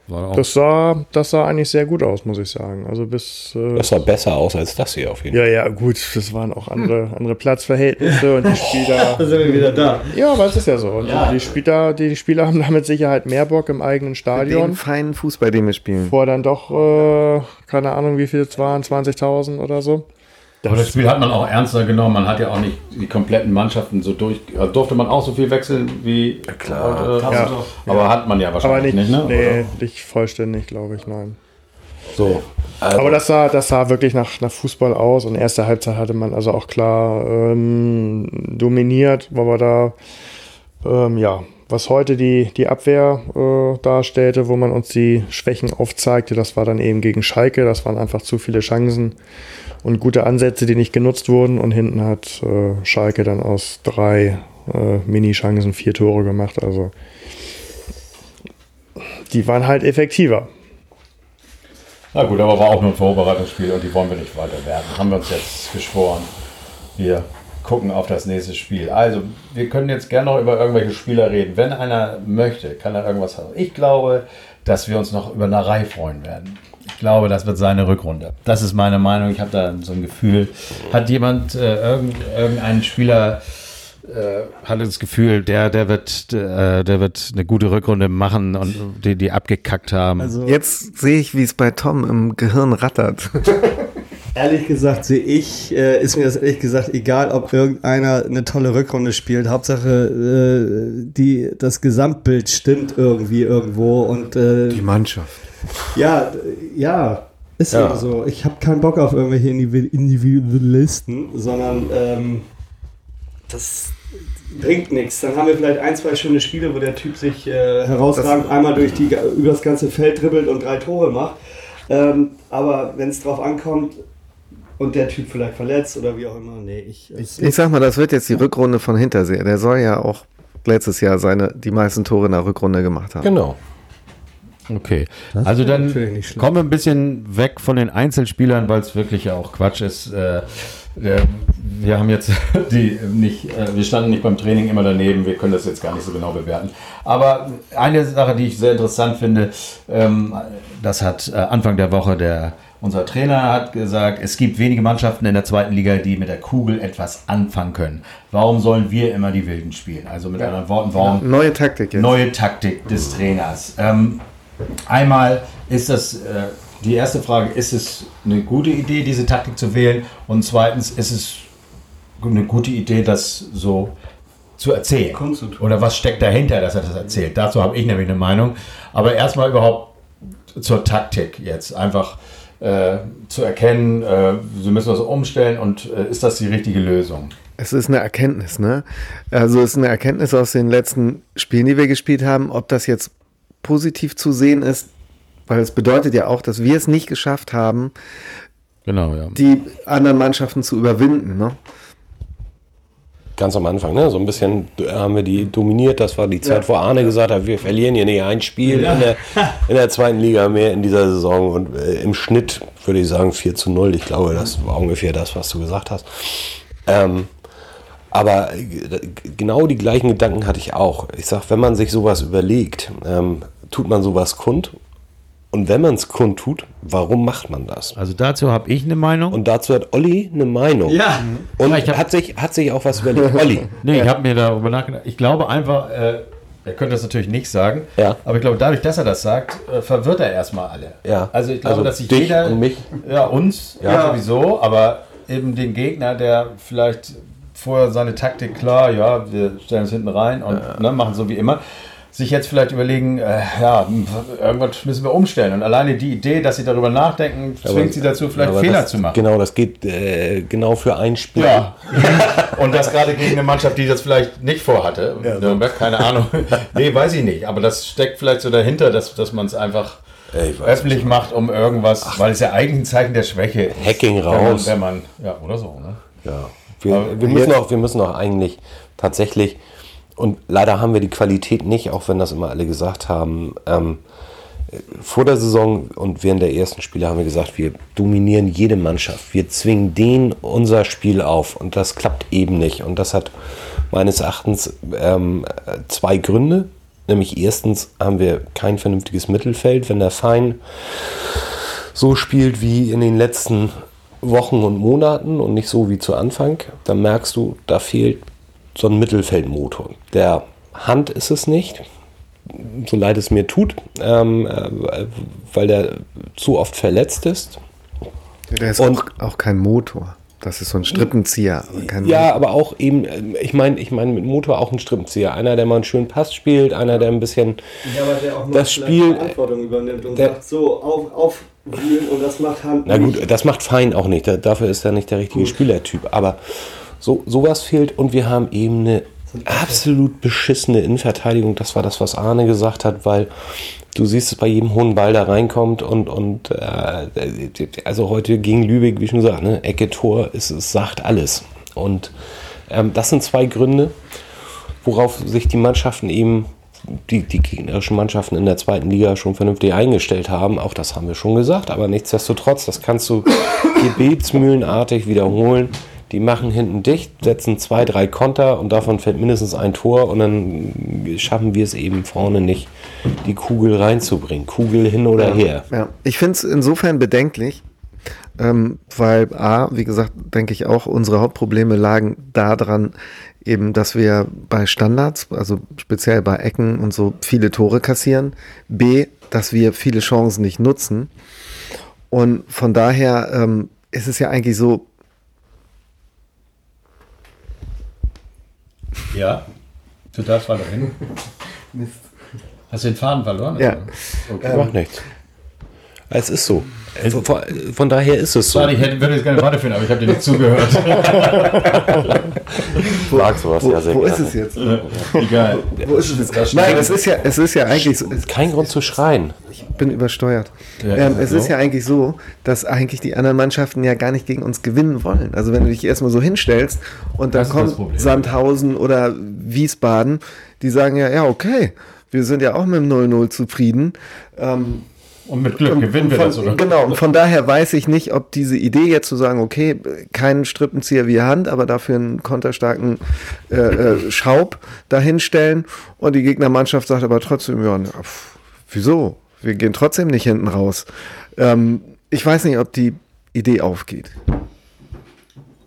War auch
Das sah, das sah eigentlich sehr gut aus, muss ich sagen. Also bis. Äh,
Das sah besser aus als das hier auf jeden Fall.
ja, ja, gut, das waren auch andere, andere Platzverhältnisse und die Spieler.
Da sind wir wieder da.
Ja, aber es ist ja so. Und die, Spieler, die, Spieler haben da mit Sicherheit mehr Bock im eigenen
Den
Stadion.
feinen Fußball, den wir spielen.
Vor dann doch, äh, keine Ahnung, wie viel es waren, 20.000 oder so.
Aber das Spiel hat man auch ernster genommen. Man hat ja auch nicht die kompletten Mannschaften so durch. Also durfte man auch so viel wechseln wie
klar.
heute?
Ja.
Aber hat man ja
Aber
wahrscheinlich
nicht,
nicht, ne?
nee, nicht vollständig, glaube ich, nein.
So. Also,
Aber das sah, das sah wirklich nach, nach Fußball aus und erste Halbzeit hatte man also auch klar ähm, dominiert, weil wir da, ähm, ja, was heute die, die Abwehr äh, darstellte, wo man uns die Schwächen aufzeigte, das war dann eben gegen Schalke, das waren einfach zu viele Chancen und gute Ansätze, die nicht genutzt wurden und hinten hat äh, Schalke dann aus drei äh, Mini-Chancen vier Tore gemacht, also die waren halt effektiver.
Na gut, aber war auch nur ein Vorbereitungsspiel und die wollen wir nicht weiter werden. Haben wir uns jetzt geschworen. Wir gucken auf das nächste Spiel. Also, wir können jetzt gerne noch über irgendwelche Spieler reden. Wenn einer möchte, kann er irgendwas haben. Ich glaube, dass wir uns noch über Narei freuen werden. Ich glaube, das wird seine Rückrunde. Das ist meine Meinung. Ich habe da so ein Gefühl. Hat jemand, äh, irgend, irgendein Spieler, äh, hatte das Gefühl, der, der wird, äh, der wird eine gute Rückrunde machen und die, die abgekackt haben.
Also
Jetzt sehe ich, wie es bei Tom im Gehirn rattert.
ehrlich gesagt sehe ich, äh, ist mir das ehrlich gesagt egal, ob irgendeiner eine tolle Rückrunde spielt. Hauptsache, äh, die, das Gesamtbild stimmt irgendwie irgendwo und äh,
Die Mannschaft.
ja, ja, ist ja, so. Ich habe keinen Bock auf irgendwelche Individu- Individualisten, sondern ähm, das bringt nichts. Dann haben wir vielleicht ein, zwei schöne Spiele, wo der Typ sich äh, herausragend einmal durch die, über das ganze Feld dribbelt und drei Tore macht. Ähm, aber wenn es drauf ankommt und der Typ vielleicht verletzt oder wie auch immer, nee, ich. Ich,
Ich sag mal, das wird jetzt die Rückrunde von Hintersee. Der soll ja auch letztes Jahr seine, die meisten Tore in der Rückrunde gemacht haben.
genau.
Okay, also dann kommen wir ein bisschen weg von den Einzelspielern, weil es wirklich ja auch Quatsch ist. Äh, äh, wir haben jetzt die nicht, äh, wir standen nicht beim Training immer daneben, wir können das jetzt gar nicht so genau bewerten. Aber eine Sache, die ich sehr interessant finde, ähm, das hat äh, Anfang der Woche der unser Trainer hat gesagt, es gibt wenige Mannschaften in der zweiten Liga, die mit der Kugel etwas anfangen können. Warum sollen wir immer die Wilden spielen? Also mit anderen Worten, warum
Neue Taktik jetzt.
neue Taktik des Trainers. Ähm, einmal ist das äh, die erste Frage, ist es eine gute Idee, diese Taktik zu wählen? Und zweitens, ist es eine gute Idee, das so zu erzählen? Oder was steckt dahinter, dass er das erzählt? Dazu habe ich nämlich eine Meinung. Aber erstmal überhaupt zur Taktik jetzt. Einfach äh, zu erkennen, äh, sie müssen das umstellen und äh, ist das die richtige Lösung?
Es ist eine Erkenntnis, ne? Also es ist eine Erkenntnis aus den letzten Spielen, die wir gespielt haben, ob das jetzt positiv zu sehen ist, weil es bedeutet ja auch, dass wir es nicht geschafft haben,
Genau, ja.
die anderen Mannschaften zu überwinden, ne?
Ganz am Anfang, ne? So ein bisschen haben wir die dominiert. Das war die Zeit, wo Arne gesagt hat, wir verlieren hier nicht ein Spiel in, der, in der zweiten Liga mehr in dieser Saison. Und äh, im Schnitt würde ich sagen 4 zu 0. Ich glaube, das war ungefähr das, was du gesagt hast. Ähm, aber äh, genau die gleichen Gedanken hatte ich auch. Ich sag, wenn man sich sowas überlegt, ähm, tut man sowas kund. Und wenn man es kund tut, warum macht man das?
Also dazu habe ich eine Meinung.
Und dazu hat Olli eine Meinung.
Ja.
Und
Ja, ich hab-
hat, sich, hat sich auch was überlegt. Olli.
Nee, ich habe mir darüber nachgedacht. Ich glaube einfach, äh, er könnte das natürlich nicht sagen,
Ja.
aber ich glaube, dadurch, dass er das sagt, äh, verwirrt er erstmal alle.
Ja.
Also ich glaube,
Also
dass sich jeder.
und mich.
Ja, uns ja.
Ja.
sowieso, aber eben den Gegner, der vielleicht vorher seine Taktik klar, ja, wir stellen uns hinten rein und ne, machen so wie immer. Sich jetzt vielleicht überlegen, äh, ja, irgendwas müssen wir umstellen. Und alleine die Idee, dass sie darüber nachdenken, zwingt sie dazu, vielleicht
Aber
Fehler
das,
zu machen.
Genau, das geht äh, genau für ein Spiel.
Ja. Und das gerade gegen eine Mannschaft, die das vielleicht nicht vorhatte. Nürnberg, keine Ahnung. Nee, weiß ich nicht. Aber das steckt vielleicht so dahinter, dass, dass man es einfach öffentlich macht, um irgendwas, weil es ja eigentlich ein Zeichen der Schwäche ist.
Hacking raus.
Wenn man, wenn man ja, oder so. Ne?
Ja. Wir,
Aber
wir, müssen auch, wir müssen auch eigentlich tatsächlich, und leider haben wir die Qualität nicht, auch wenn das immer alle gesagt haben, ähm, vor der Saison und während der ersten Spiele haben wir gesagt, wir dominieren jede Mannschaft. Wir zwingen denen unser Spiel auf und das klappt eben nicht. Und das hat meines Erachtens ähm, zwei Gründe. Nämlich erstens haben wir kein vernünftiges Mittelfeld. Wenn der Fein so spielt wie in den letzten Wochen und Monaten und nicht so wie zu Anfang, dann merkst du, da fehlt so ein Mittelfeldmotor. Der Hand ist es nicht, so leid es mir tut, ähm, äh, weil der zu oft verletzt ist.
Der ist
Und-
auch, auch kein Motor. Das ist so ein Strippenzieher. aber kein-
Ja, aber auch eben, ähm, ich meine, ich meine mit Motor auch ein Strippenzieher. Einer, der mal einen schönen Pass spielt, einer, der ein bisschen.
Ja, aber der auch
Das Spiel-
Verantwortung übernimmt und
der-
sagt, so, auf, aufwühlen und das macht Hand
Na
nicht.
gut, das macht Fein auch nicht. Da- Dafür ist er nicht der richtige Spielertyp. Aber so sowas fehlt und wir haben eben eine absolut beschissene Innenverteidigung. Das war das, was Arne gesagt hat, weil du siehst es bei jedem hohen Ball da reinkommt und, und äh, also heute gegen Lübeck, wie schon gesagt, ne, Ecke Tor, es, es sagt alles. Und ähm, das sind zwei Gründe, worauf sich die Mannschaften eben, die, die gegnerischen Mannschaften in der zweiten Liga schon vernünftig eingestellt haben. Auch das haben wir schon gesagt, aber nichtsdestotrotz, das kannst du gebetsmühlenartig wiederholen. Die machen hinten dicht, setzen zwei, drei Konter und davon fällt mindestens ein Tor und dann schaffen wir es eben vorne nicht, die Kugel reinzubringen. Kugel hin oder her.
Ja, ich finde es insofern bedenklich, ähm, weil A, wie gesagt, denke ich auch, unsere Hauptprobleme lagen daran, eben, dass wir bei Standards, also speziell bei Ecken und so, viele Tore kassieren. B, dass wir viele Chancen nicht nutzen. Und von daher ähm, ist es ja eigentlich so,
Ja, du darfst weiter hin. Hast du den Faden verloren?
Ja.
Okay.
Macht nichts. Es ist so. Von, von daher ist es so.
Ich hätte, würde jetzt gerne weiterführen, aber ich habe dir nicht zugehört.
mag sowas
wo,
ja sehr
wo ist es jetzt?
Egal.
Wo ist es jetzt? Nein, es ist ja, es ist ja eigentlich so, es,
Kein Grund zu schreien.
ich bin übersteuert.
Ja,
ähm,
ja,
es
so.
ist ja eigentlich so, dass eigentlich die anderen Mannschaften ja gar nicht gegen uns gewinnen wollen. Also wenn du dich erstmal so hinstellst und dann kommt. Sandhausen oder Wiesbaden, die sagen ja, ja, okay, wir sind ja auch mit dem 0-0 zufrieden. Ähm,
Und mit Glück
und-
gewinnen
und
wir
von,
das, oder?
Genau, und von daher weiß ich nicht, ob diese Idee jetzt zu sagen, okay, keinen Strippenzieher wie Hand, aber dafür einen konterstarken äh, äh, Schaub dahinstellen und die Gegnermannschaft sagt aber trotzdem, ja, na, pf, wieso? Wir gehen trotzdem nicht hinten raus. Ähm, ich weiß nicht, ob die Idee aufgeht.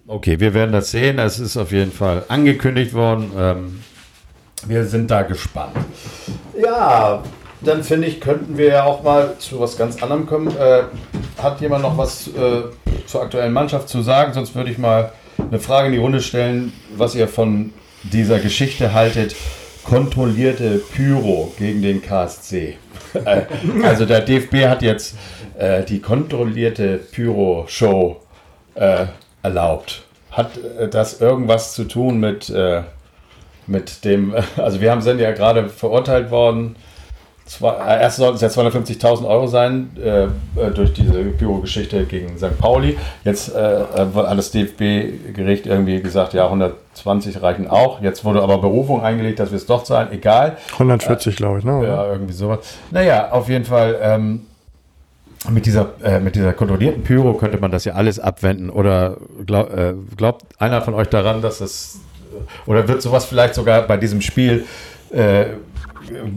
Okay, wir werden das sehen. Es ist auf jeden Fall angekündigt worden. Ähm, wir sind da gespannt. Ja, dann finde ich, könnten wir ja auch mal zu was ganz anderem kommen. Äh, hat jemand noch was äh, zur aktuellen Mannschaft zu sagen? Sonst würde ich mal eine Frage in die Runde stellen, was ihr von dieser Geschichte haltet. Kontrollierte Pyro gegen den KSC. Äh, also der DFB hat jetzt äh, die kontrollierte Pyro-Show äh, erlaubt. Hat äh, das irgendwas zu tun mit, mit dem, also wir haben sind ja gerade verurteilt worden, zwei, äh, erst sollten es ja 250.000 Euro sein äh, äh, durch diese Pyro-Geschichte gegen St. Pauli. Jetzt äh, äh, hat das DFB-Gericht irgendwie gesagt, ja 120 reichen auch. Jetzt wurde aber Berufung eingelegt, dass wir es doch zahlen, egal.
140, glaube ich, ne?
Ja, irgendwie sowas. Naja, auf jeden Fall ähm, mit, dieser, äh, mit dieser kontrollierten Pyro könnte man das ja alles abwenden. Oder glaub, äh, glaubt einer von euch daran, dass das. Oder wird sowas vielleicht sogar bei diesem Spiel äh,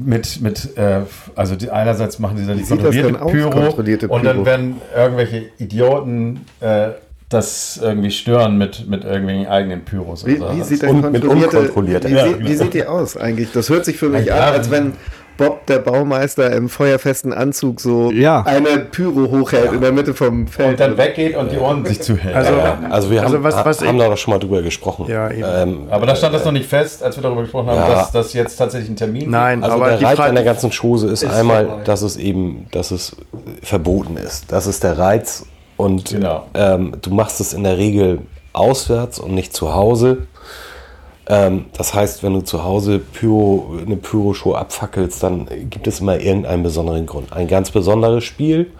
mit, mit äh, also die, einerseits machen sie dann die kontrollierte
aus,
Pyro,
kontrollierte
und dann werden irgendwelche Idioten äh, das irgendwie stören mit, mit irgendwelchen eigenen Pyros.
Wie,
oder
wie sieht denn kontrollierte,
unkontrollierter.
wie,
Ja,
sieht,
genau.
wie sieht die aus eigentlich? Das hört sich für mich
Ja,
an, als wenn Bob, der Baumeister, im feuerfesten Anzug so
Ja.
eine Pyro hochhält in der Mitte vom Feld.
und dann weggeht und die Ohren sich zuhält.
Also,
Also wir
Also
haben,
was- was
haben da doch schon mal drüber gesprochen.
Ja, eben.
ähm,
Aber da stand das noch nicht fest, als wir darüber gesprochen haben,
Ja.
dass das jetzt tatsächlich ein Termin
Nein,
Also
aber
der
die
Reiz an der ganzen Chose ist,
Ist
einmal, dass es eben, dass es verboten ist. Das ist der Reiz und
Genau.
ähm, du machst es in der Regel auswärts und nicht zu Hause. Ähm, das heißt, wenn du zu Hause Pyro, eine Pyro-Show abfackelst, dann gibt es immer irgendeinen besonderen Grund. Ein ganz besonderes Spiel,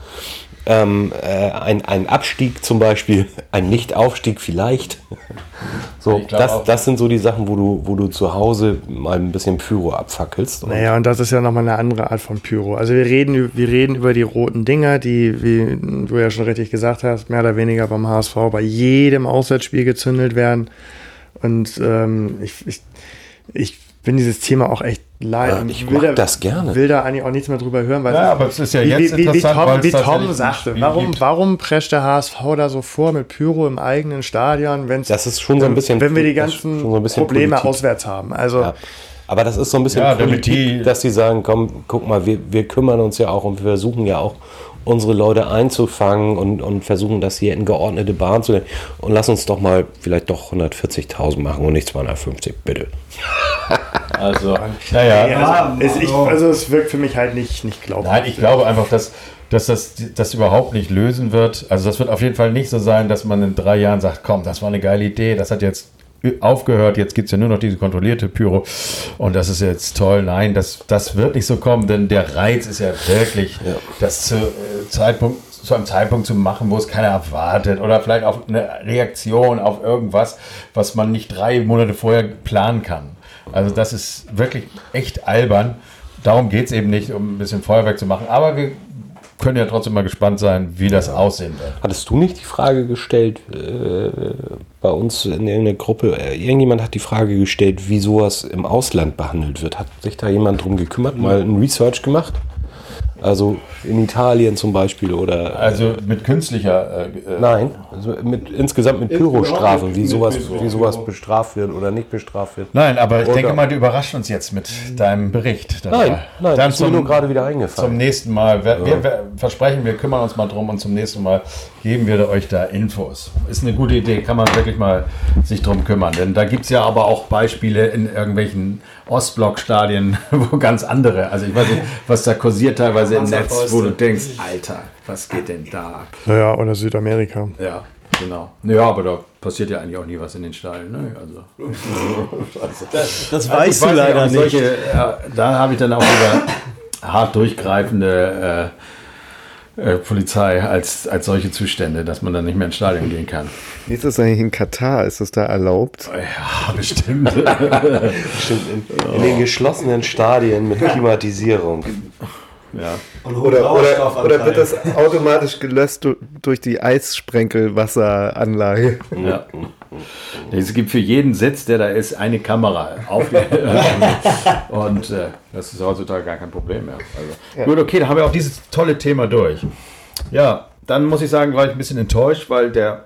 ähm, äh, ein, ein Abstieg zum Beispiel, ein Nicht-Aufstieg vielleicht. So, das,
auch.
das sind so die Sachen, wo du, wo du zu Hause mal ein bisschen Pyro abfackelst. Und
Naja, und das ist ja nochmal eine andere Art von Pyro. Also wir reden, wir reden über die roten Dinger, die, wie du ja schon richtig gesagt hast, mehr oder weniger beim HSV bei jedem Auswärtsspiel gezündelt werden. Und ähm, ich, ich, ich bin dieses Thema auch echt leid.
Ja,
und
ich
will
mag
da,
das gerne.
will da eigentlich auch nichts mehr drüber hören. Weil
Ja, aber es ist ja
wie,
jetzt
wie, wie, wie
interessant,
Tom, wie Tom
ein
sagte, warum,
gibt.
warum prescht der HSV da so vor mit Pyro im eigenen Stadion, wenn's,
Das ist schon so ein bisschen-
wenn wir die
das ist
ganzen
schon so ein bisschen
Probleme
Politik.
auswärts haben. Also
Ja. Aber das ist so ein bisschen
Ja,
Politik,
die-
dass die sagen, komm, guck mal, wir, wir kümmern uns ja auch und wir versuchen ja auch unsere Leute einzufangen und, und versuchen, das hier in geordnete Bahn zu lenken. Und lass uns doch mal vielleicht doch 140.000 machen und nicht 250, bitte.
Also, naja.
Ja, es, ich, also es wirkt für mich halt nicht, nicht glaubhaft.
Nein, ich glaube einfach, dass, dass das das überhaupt nicht lösen wird. Also das wird auf jeden Fall nicht so sein, dass man in drei Jahren sagt, komm, das war eine geile Idee, das hat jetzt aufgehört, jetzt gibt es ja nur noch diese kontrollierte Pyro und das ist jetzt toll. Nein, das, das wird nicht so kommen, denn der Reiz ist ja wirklich, das zu, äh, Zeitpunkt, zu einem Zeitpunkt zu machen, wo es keiner erwartet oder vielleicht auf eine Reaktion auf irgendwas, was man nicht drei Monate vorher planen kann. Also das ist wirklich echt albern. Darum geht es eben nicht, um ein bisschen Feuerwerk zu machen. Aber wir können ja trotzdem mal gespannt sein, wie das aussehen wird.
Hattest du nicht die Frage gestellt äh, bei uns in irgendeiner Gruppe? Äh, irgendjemand hat die Frage gestellt, wie sowas im Ausland behandelt wird. Hat sich da jemand drum gekümmert, mal ein Research gemacht? Also in Italien zum Beispiel oder.
Also mit künstlicher. Äh, äh,
Nein, also mit, insgesamt mit Pyrostrafen, wie sowas, wie sowas bestraft wird oder nicht bestraft wird.
Nein, aber ich
Oder-
denke mal, du überraschst uns jetzt mit deinem Bericht.
Nein, nein,
dann
ist mir nur gerade wieder eingefallen.
zum nächsten Mal. Wir, wir, wir versprechen, wir kümmern uns mal drum und zum nächsten Mal geben wir euch da Infos. Ist eine gute Idee, kann man wirklich mal sich drum kümmern. Denn da gibt es ja aber auch Beispiele in irgendwelchen Ostblock-Stadien, wo ganz andere, also ich weiß nicht, was da kursiert teilweise im Netz, wo du denkst, Alter, was geht denn da ab?
Naja, oder Südamerika.
Ja, genau. Ja, aber da passiert ja eigentlich auch nie was in den Stadien. Ne? Also.
Das
Also
weißt
ich
du
weiß
leider nicht.
Solche, ja, da habe ich dann auch wieder hart durchgreifende äh, äh, Polizei als, als solche Zustände, dass man dann nicht mehr ins Stadion gehen kann.
Wie ist das eigentlich in Katar? Ist das da erlaubt?
Ja, bestimmt.
Stimmt, in, in den geschlossenen Stadien mit Klimatisierung.
Ja.
Oder, oder, oder wird das automatisch gelöscht du- durch die Eissprenkelwasseranlage?
Ja. Es gibt für jeden Sitz, der da ist, eine Kamera auf. Und äh, das ist heutzutage gar kein Problem mehr. Also, Gut, okay, dann haben wir auch dieses tolle Thema durch. Ja, dann muss ich sagen, war ich ein bisschen enttäuscht, weil der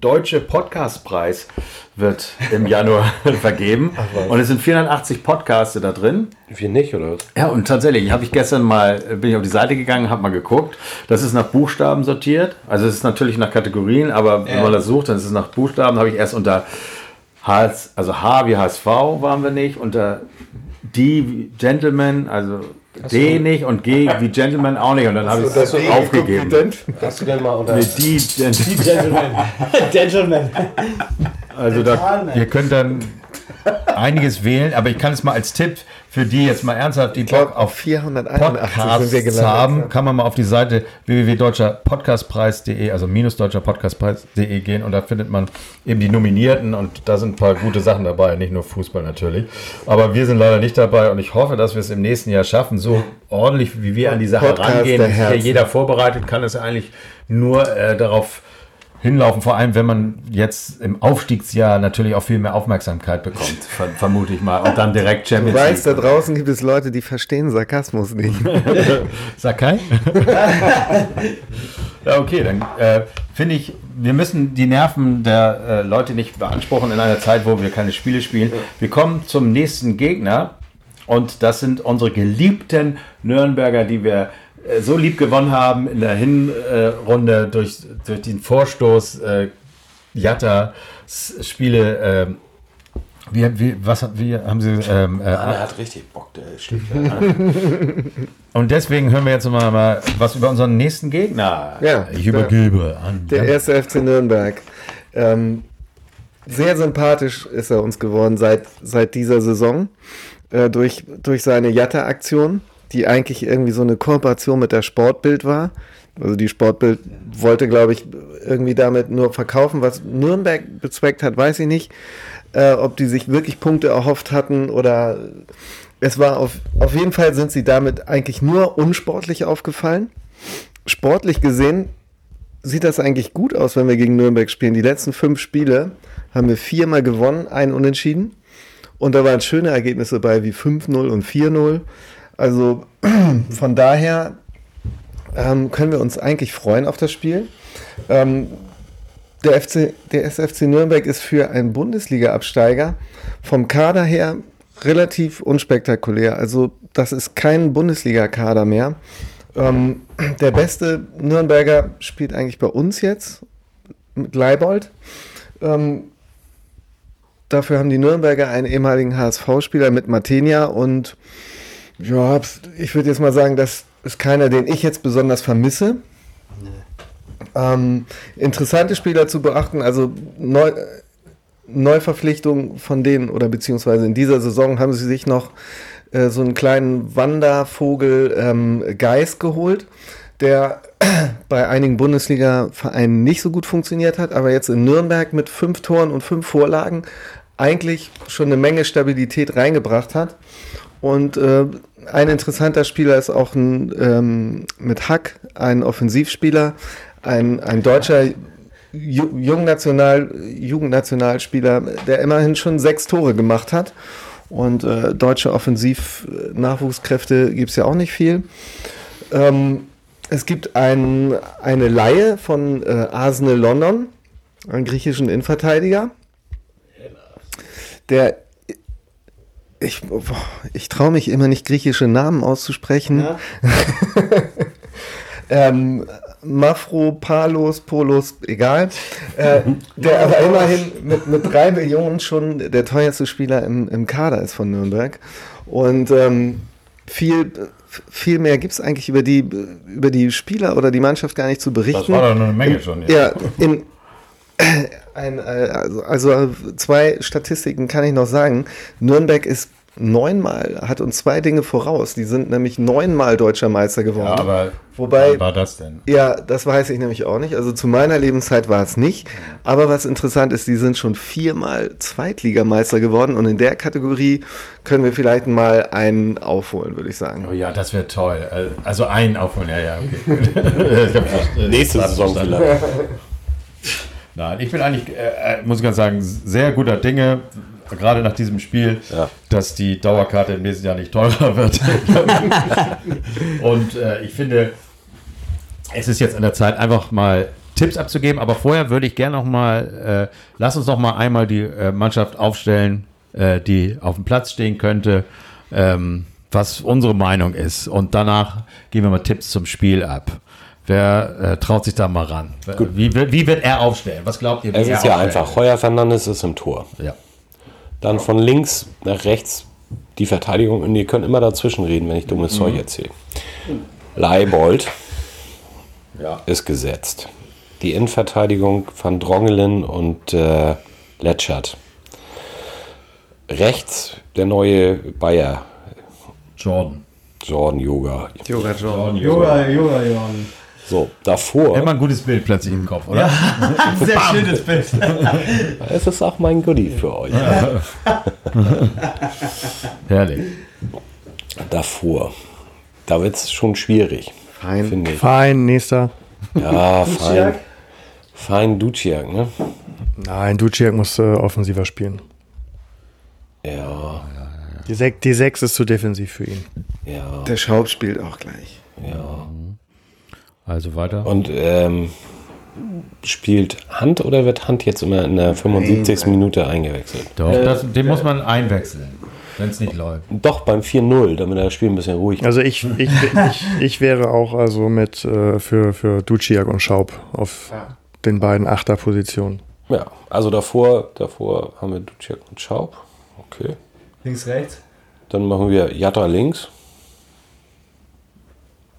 Deutsche Podcastpreis wird im Januar vergeben. Und es sind 480 Podcasts da drin.
Wir nicht, oder? was?
Ja, und tatsächlich, habe ich gestern mal, bin ich auf die Seite gegangen, habe mal geguckt. Das ist nach Buchstaben sortiert. Also es ist natürlich nach Kategorien, aber wenn man das sucht, dann ist es nach Buchstaben. Habe ich erst unter H, also H wie HSV waren wir nicht, unter D wie Gentleman, also D nicht und G wie Gentleman auch nicht. Und dann habe ich es aufgegeben.
Hast du denn mal unter.
Nee, die Gentleman.
Gentleman. Gentleman.
Also da, ihr könnt dann einiges wählen, aber ich kann es mal als Tipp für die jetzt mal ernsthaft, die Bock
auf
auf
481 sind wir
Podcasts haben, kann man mal auf die Seite www.deutscherpodcastpreis.de, also minus deutscherpodcastpreis.de gehen und da findet man eben die Nominierten und da sind ein paar gute Sachen dabei, nicht nur Fußball natürlich. Aber wir sind leider nicht dabei und ich hoffe, dass wir es im nächsten Jahr schaffen, so ordentlich wie wir an die Sache
Podcast
rangehen. jeder vorbereitet kann es eigentlich nur äh, darauf hinlaufen, vor allem wenn man jetzt im Aufstiegsjahr natürlich auch viel mehr Aufmerksamkeit bekommt, ver vermute ich mal. Und dann direkt
Du
Champions
weißt, da
League.
draußen gibt es Leute, die verstehen Sarkasmus nicht.
Sakai? ja, okay, dann äh, finde ich, wir müssen die Nerven der äh, Leute nicht beanspruchen in einer Zeit, wo wir keine Spiele spielen. Wir kommen zum nächsten Gegner und das sind unsere geliebten Nürnberger, die wir äh, so lieb gewonnen haben in der Hinrunde durch, durch den Vorstoß äh, Jatta Spiele. ähm, wie, wie, was, wie haben Sie ähm, äh,
Er hat richtig Bock, der steht
und deswegen hören wir jetzt mal, mal was über unseren nächsten Gegner.
Ja,
ich übergebe an.
Der erste FC Nürnberg. Ähm, sehr sympathisch ist er uns geworden seit, seit dieser Saison. Äh, durch, durch seine Jatta-Aktion, die eigentlich irgendwie so eine Kooperation mit der Sportbild war. Also die Sportbild wollte, glaube ich, irgendwie damit nur verkaufen. Was Nürnberg bezweckt hat, weiß ich nicht. Äh, ob die sich wirklich Punkte erhofft hatten oder es war auf, auf jeden Fall sind sie damit eigentlich nur unsportlich aufgefallen. Sportlich gesehen sieht das eigentlich gut aus, wenn wir gegen Nürnberg spielen. Die letzten fünf Spiele haben wir viermal gewonnen, ein Unentschieden. Und da waren schöne Ergebnisse bei wie 5-0 und 4-0. Also von daher ähm, können wir uns eigentlich freuen auf das Spiel. Ähm, der, FC, der SFC Nürnberg ist für einen Bundesliga-Absteiger vom Kader her relativ unspektakulär. Also das ist kein Bundesliga-Kader mehr. Ähm, der beste Nürnberger spielt eigentlich bei uns jetzt mit Leibold. Ähm, dafür haben die Nürnberger einen ehemaligen HSV-Spieler mit Martenia und ja, ich würde jetzt mal sagen, das ist keiner, den ich jetzt besonders vermisse. Ähm, interessante Spieler zu beachten, also Neu Neuverpflichtung von denen oder beziehungsweise in dieser Saison haben sie sich noch äh, so einen kleinen Wandervogel ähm, Geist geholt, der bei einigen Bundesliga-Vereinen nicht so gut funktioniert hat, aber jetzt in Nürnberg mit fünf Toren und fünf Vorlagen eigentlich schon eine Menge Stabilität reingebracht hat. Und äh, ein interessanter Spieler ist auch ein, ähm, mit Hack, ein Offensivspieler, ein, ein deutscher Ju Jungnational, Jugendnationalspieler, der immerhin schon sechs Tore gemacht hat. Und äh, deutsche Offensiv-Nachwuchskräfte gibt es ja auch nicht viel. Ähm, es gibt ein, eine Laie von äh, Arsenal London, einen griechischen Innenverteidiger, der ich, ich traue mich immer nicht griechische Namen auszusprechen. Ja. ähm, Mafropalos, Polos, egal. Äh, der aber immerhin mit, mit drei Millionen schon der teuerste Spieler im, im Kader ist von Nürnberg. Und ähm, viel, viel mehr gibt es eigentlich über die, über die Spieler oder die Mannschaft gar nicht zu berichten. Das
war doch eine Menge schon.
Jetzt. Ja, in, ein, also, also zwei Statistiken kann ich noch sagen. Nürnberg ist neunmal, hat uns zwei Dinge voraus. Die sind nämlich neunmal deutscher Meister geworden. Ja,
aber
Wobei,
wann war das denn?
Ja, das weiß ich nämlich auch nicht. Also zu meiner Lebenszeit war es nicht. Aber was interessant ist, die sind schon viermal Zweitligameister geworden und in der Kategorie können wir vielleicht mal einen aufholen, würde ich sagen.
Oh ja, das wäre toll. Also einen aufholen, ja, ja,
okay. Nächste Saison vielleicht.
Nein, ich bin eigentlich, äh, muss ich ganz sagen, sehr guter Dinge gerade nach diesem Spiel, ja. dass die Dauerkarte im nächsten Jahr nicht teurer wird. und äh, ich finde, es ist jetzt an der Zeit, einfach mal Tipps abzugeben. Aber vorher würde ich gerne noch mal, äh, lass uns noch mal einmal die äh, Mannschaft aufstellen, äh, die auf dem Platz stehen könnte, ähm, was unsere Meinung ist. Und danach geben wir mal Tipps zum Spiel ab. Wer äh, traut sich da mal ran? Wie, wie, wird er aufstellen? Was glaubt ihr?
es ist ja einfach. Heuer Fernandes ist im Tor.
Ja.
Dann von links nach rechts die Verteidigung. Und ihr könnt immer dazwischen reden, wenn ich dummes mhm. Zeug erzähle. Leibold ja. ist gesetzt. Die Innenverteidigung von Drongelen und äh, Letschert. Rechts der neue Bayer.
Jordan.
Jordan Yoga.
Yoga Jordan.
Yoga, Yoga, Jordan.
So, davor.
Immer ein gutes Bild plötzlich im Kopf, oder? Ja,
sehr schönes Bild.
Es ist auch mein Goodie für euch. Ja.
Herrlich.
Davor. Da wird es schon schwierig.
Fein. Finde ich. Fein, nächster.
Ja, fein. Fein Duciak, ne?
Nein, Duciak muss äh, offensiver spielen.
Ja.
Die, Sek die 6 ist zu defensiv für ihn.
Ja.
Der Schaub spielt auch gleich.
Ja.
Also weiter.
Und ähm, spielt Hand oder wird Hand jetzt immer in der 75. Nein. Minute eingewechselt?
Doch, das, den muss man einwechseln, wenn es nicht läuft.
Doch, beim 4-0, damit das Spiel ein bisschen ruhig
Also ich, ich, ich, ich wäre auch also mit äh, für, für Duciak und Schaub auf ja. den beiden Achterpositionen.
Ja, also davor, davor haben wir Duciak und Schaub. Okay.
Links, rechts.
Dann machen wir Jatta links.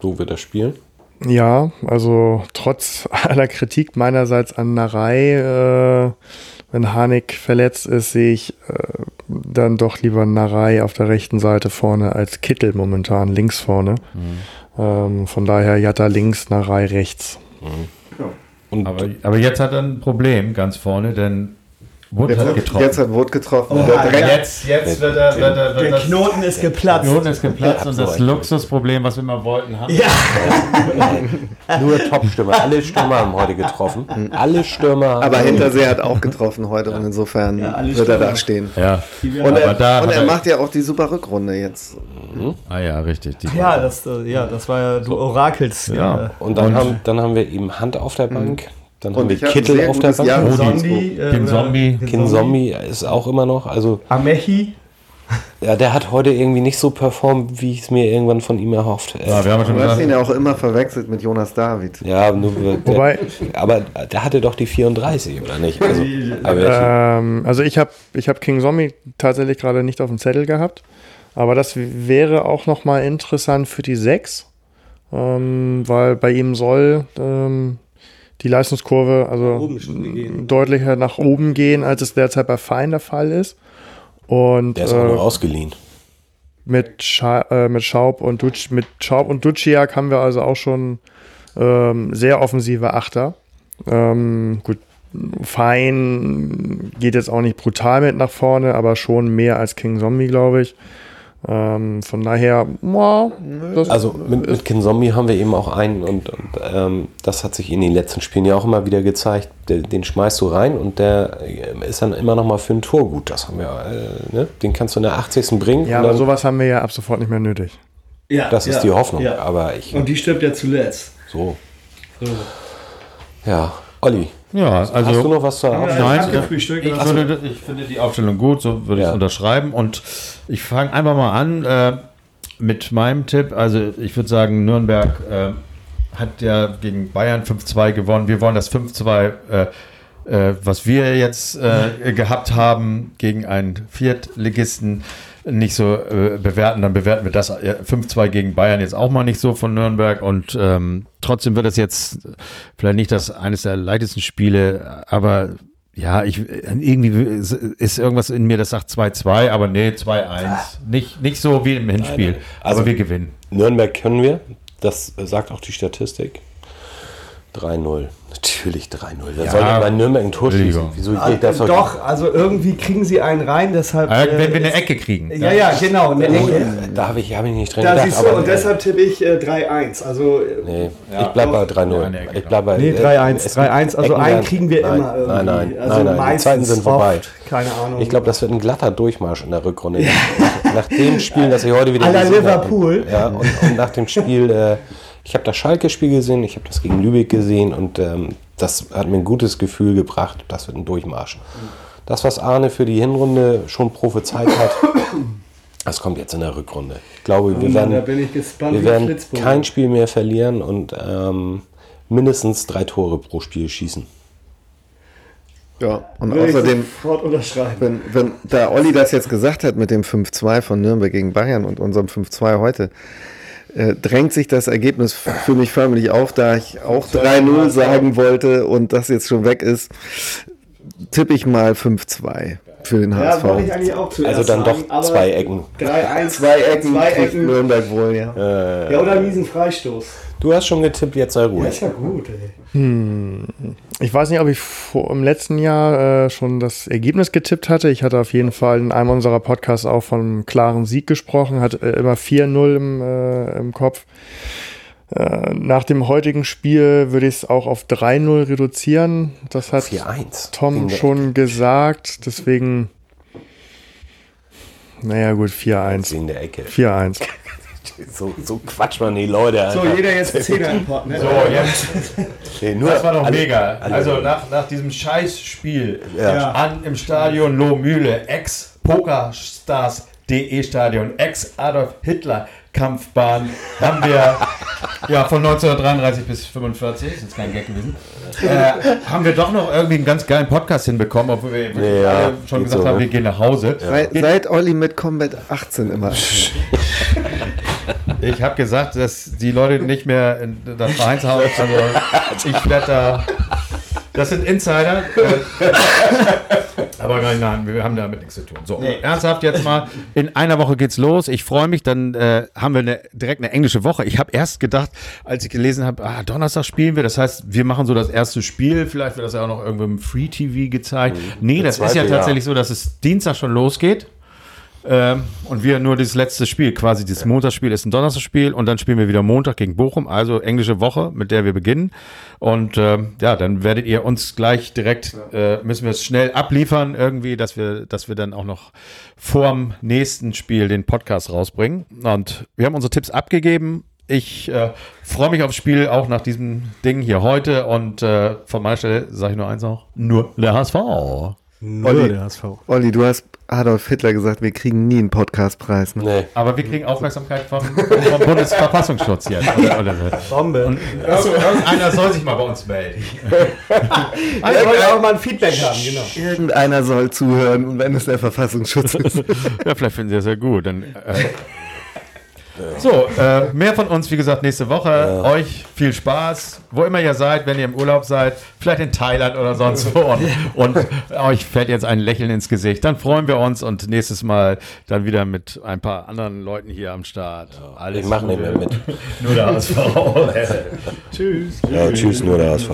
So wird er spielen.
Ja, also trotz aller Kritik meinerseits an Narei, äh, wenn Harnik verletzt ist, sehe ich äh, dann doch lieber Narei auf der rechten Seite vorne als Kittel momentan links vorne. Mhm. Ähm, von daher Jatta links, Narei rechts.
Mhm. Aber, aber, jetzt hat er ein Problem ganz vorne, denn
Wood jetzt, hat getroffen. Jetzt hat Wood getroffen.
Oh, jetzt, jetzt wird er, wird er, wird der Knoten ist geplatzt. Der
Knoten ist geplatzt und das Luxusproblem, was wir immer wollten, haben
ja. Nur Top-Stürmer. Alle Stürmer haben heute getroffen. Alle Stürmer.
Aber Hintersee hat auch getroffen heute und insofern ja, wird er da stehen.
Ja.
Und er, und er macht ja auch die super Rückrunde jetzt.
Mhm. Ah ja, richtig.
ja, das, ja, das war ja, du Orakels.
Ja. Und dann, und haben, dann haben wir eben Hand auf der Bank. Mhm. Dann haben wir Kittel auf der Bank.
Zombie, äh, Kin Zombie.
Kin Zombie ist auch immer noch. Also
Amechi.
Ja, der hat heute irgendwie nicht so performt, wie ich es mir irgendwann von ihm erhofft.
Ja, wir haben schon
Du hast ihn ja auch immer verwechselt mit Jonas David.
Ja, nur, der,
Wobei-
aber der hatte doch die 34, oder nicht? Also,
Ähm, also ich habe ich hab King Zombie tatsächlich gerade nicht auf dem Zettel gehabt. Aber das wäre auch nochmal interessant für die 6. Ähm, weil bei ihm soll ähm, die Leistungskurve also deutlicher nach oben gehen, als es derzeit bei Fein der Fall ist. Und
der ist auch
äh,
nur ausgeliehen.
mit, Scha äh, mit Schaub und Duc mit Schaub und Duciak haben wir also auch schon ähm, sehr offensive Achter. Ähm, gut, Fein geht jetzt auch nicht brutal mit nach vorne, aber schon mehr als King Zombie, glaube ich. Ähm, von daher, ja, das
Also mit, mit Kin Zombie haben wir eben auch einen und, und ähm, das hat sich in den letzten Spielen ja auch immer wieder gezeigt. Den, den schmeißt du rein und der äh, ist dann immer noch mal für ein Tor gut. Das haben wir, äh, ne? Den kannst du in der 80. bringen.
ja,
und
aber sowas haben wir ja ab sofort nicht mehr nötig.
Ja,
das ist
ja,
die Hoffnung.
ja.
Aber ich
Und die stirbt ja zuletzt.
so. Ja, Olli,
ja,
hast du
also
noch was zu
Ja,
Aufstellung?
Nein,
ich gefrühstückt.
ich, würde, ich finde die Aufstellung gut, so würde ich
Ja.
es unterschreiben. Und ich fange einfach mal an äh, mit meinem Tipp. Also ich würde sagen, Nürnberg äh, hat ja gegen Bayern 5-2 gewonnen. Wir wollen das 5-2, äh, äh, was wir jetzt äh, gehabt haben, gegen einen Viertligisten nicht so äh, bewerten, dann bewerten wir das äh, 5-2 gegen Bayern jetzt auch mal nicht so von Nürnberg und ähm, trotzdem wird es jetzt vielleicht nicht das eines der leichtesten Spiele, aber ja, ich irgendwie ist irgendwas in mir, das sagt 2-2, aber nee, 2-1. Nicht, nicht so wie im Hinspiel.
Also-
aber wir gewinnen.
Nürnberg können wir. Das sagt auch die Statistik. 3-0. Natürlich 3-0. Wer
Ja.
soll denn bei Nürnberg ein Tor schießen? Wieso
Ah,
geht das doch?
Doch, also irgendwie kriegen sie einen rein, deshalb.
Äh,
äh,
wenn wir eine Ecke kriegen.
Ja, ja, genau. Eine Ecke.
Da habe ich, hab ich nicht dran
Da
gedacht.
siehst du,
aber,
und
äh,
deshalb tippe ich äh, 3-1. Also, äh,
Nee, ich bleib bei 3-0.
Ja, nee,
ich bleib bei,
nee,
äh,
3-1.
es
3-1. Also einen kriegen wir
nein,
immer irgendwie.
Nein, nein,
also
nein, nein. Die Zeiten sind vorbei.
Oft, keine Ahnung.
Ich glaube, das wird ein glatter Durchmarsch in der Rückrunde. nach, nach dem Spiel, das ich heute wieder gesehen habe.
Liverpool.
Ja, und, und nach dem Spiel, äh, ich habe das Schalke-Spiel gesehen, ich habe das gegen Lübeck gesehen und ähm, das hat mir ein gutes Gefühl gebracht. Das wird ein Durchmarsch. Das, was Arne für die Hinrunde schon prophezeit hat, das kommt jetzt in der Rückrunde. Ich glaube, wir
da
werden,
bin ich gespannt.
wir werden kein Spiel mehr verlieren und ähm, mindestens drei Tore pro Spiel schießen.
Ja, und
ich
außerdem,
sofort unterschreiben.
wenn, wenn da Olli das jetzt gesagt hat mit dem 5-2 von Nürnberg gegen Bayern und unserem 5-2 heute, äh, drängt sich das Ergebnis für mich förmlich auf, da ich auch 3-0 sagen wollte und das jetzt schon weg ist, tippe ich mal 5-2 für den
Ja,
HSV.
eigentlich auch zuerst
Also dann doch
sagen, aber
zwei Ecken.
3-1.
Zwei Ecken
Zwei Ecken.
Nürnberg wohl, ja.
Ja, oder einen miesen Freistoß.
Du hast schon getippt, jetzt sei
Ja,
ruhig.
ist ja gut, ey.
Ich weiß nicht, ob ich vor, im letzten Jahr äh, schon das Ergebnis getippt hatte. Ich hatte auf jeden Fall in einem unserer Podcasts auch von einem klaren Sieg gesprochen, hatte äh, immer 4-0 im, äh, im Kopf. Äh, nach dem heutigen Spiel würde ich es auch auf 3-0 reduzieren. Das hat
4-1.
Tom schon gesagt. Deswegen, naja gut, 4-1.
Wegen der Ecke.
4-1.
So, so quatscht man die Leute.
So,
Alter.
jeder jetzt 10er im ne?
So, jetzt.
Nee, nur
Das war doch
alle-
mega.
alle-
Also nach, nach diesem Scheißspiel
Ja.
an im Stadion Lohmühle, ex-Pokerstars.de Stadion, ex-Adolf Hitler Kampfbahn, haben wir ja von 1933 bis 45, ist jetzt kein Gag gewesen, äh, haben wir doch noch irgendwie einen ganz geilen Podcast hinbekommen, obwohl wir wirklich
Ja,
schon gesagt
so,
haben,
ne?
wir gehen nach Hause.
Seit, seit Olli mit Combat 18 immer.
Ich habe gesagt, dass die Leute nicht mehr in das Vereinshaus, also ich werde da, das sind Insider. Äh, aber nein, nein, wir haben damit nichts zu tun. So, ernsthaft jetzt mal, in einer Woche geht's los. Ich freue mich, dann äh, haben wir eine, direkt eine englische Woche. Ich habe erst gedacht, als ich gelesen habe, ah, Donnerstag spielen wir, das heißt, wir machen so das erste Spiel, vielleicht wird das ja auch noch irgendwo im Free TV gezeigt. Nee, das ist ja tatsächlich so, dass es Dienstag schon losgeht. Ähm, und wir nur das letzte Spiel, quasi das Montagsspiel ist ein Donnerstagsspiel und dann spielen wir wieder Montag gegen Bochum, also englische Woche, mit der wir beginnen. Und ähm, ja, dann werdet ihr uns gleich direkt, äh, müssen wir es schnell abliefern irgendwie, dass wir, dass wir dann auch noch vorm nächsten Spiel den Podcast rausbringen. Und wir haben unsere Tipps abgegeben. Ich äh, freue mich aufs Spiel, auch nach diesem Ding hier heute. Und äh, von meiner Stelle sage ich nur eins auch, nur der HSV.
Nur
Olli.
der HSV.
Olli, du hast Adolf Hitler gesagt, wir kriegen nie einen Podcastpreis. Ne?
Nee.
Aber wir kriegen Aufmerksamkeit vom, vom Bundesverfassungsschutz jetzt. Oder, oder.
Bombe.
Und achso, irgendeiner soll sich mal bei uns melden.
ich wollte auch mal ein Feedback haben, genau.
Irgendeiner soll zuhören und wenn es der Verfassungsschutz ist.
Ja, vielleicht finden Sie das ja gut. Dann, äh, so, äh, mehr von uns, wie gesagt, nächste Woche. Euch viel Spaß, wo immer ihr seid, wenn ihr im Urlaub seid, vielleicht in Thailand oder sonst wo. Und, und euch fällt jetzt ein Lächeln ins Gesicht. Dann freuen wir uns und nächstes Mal dann wieder mit ein paar anderen Leuten hier am Start. Alles
Ich mach nicht mehr mit.
Nur der HSV.
Tschüss.
Ja, tschüss, nur der HSV.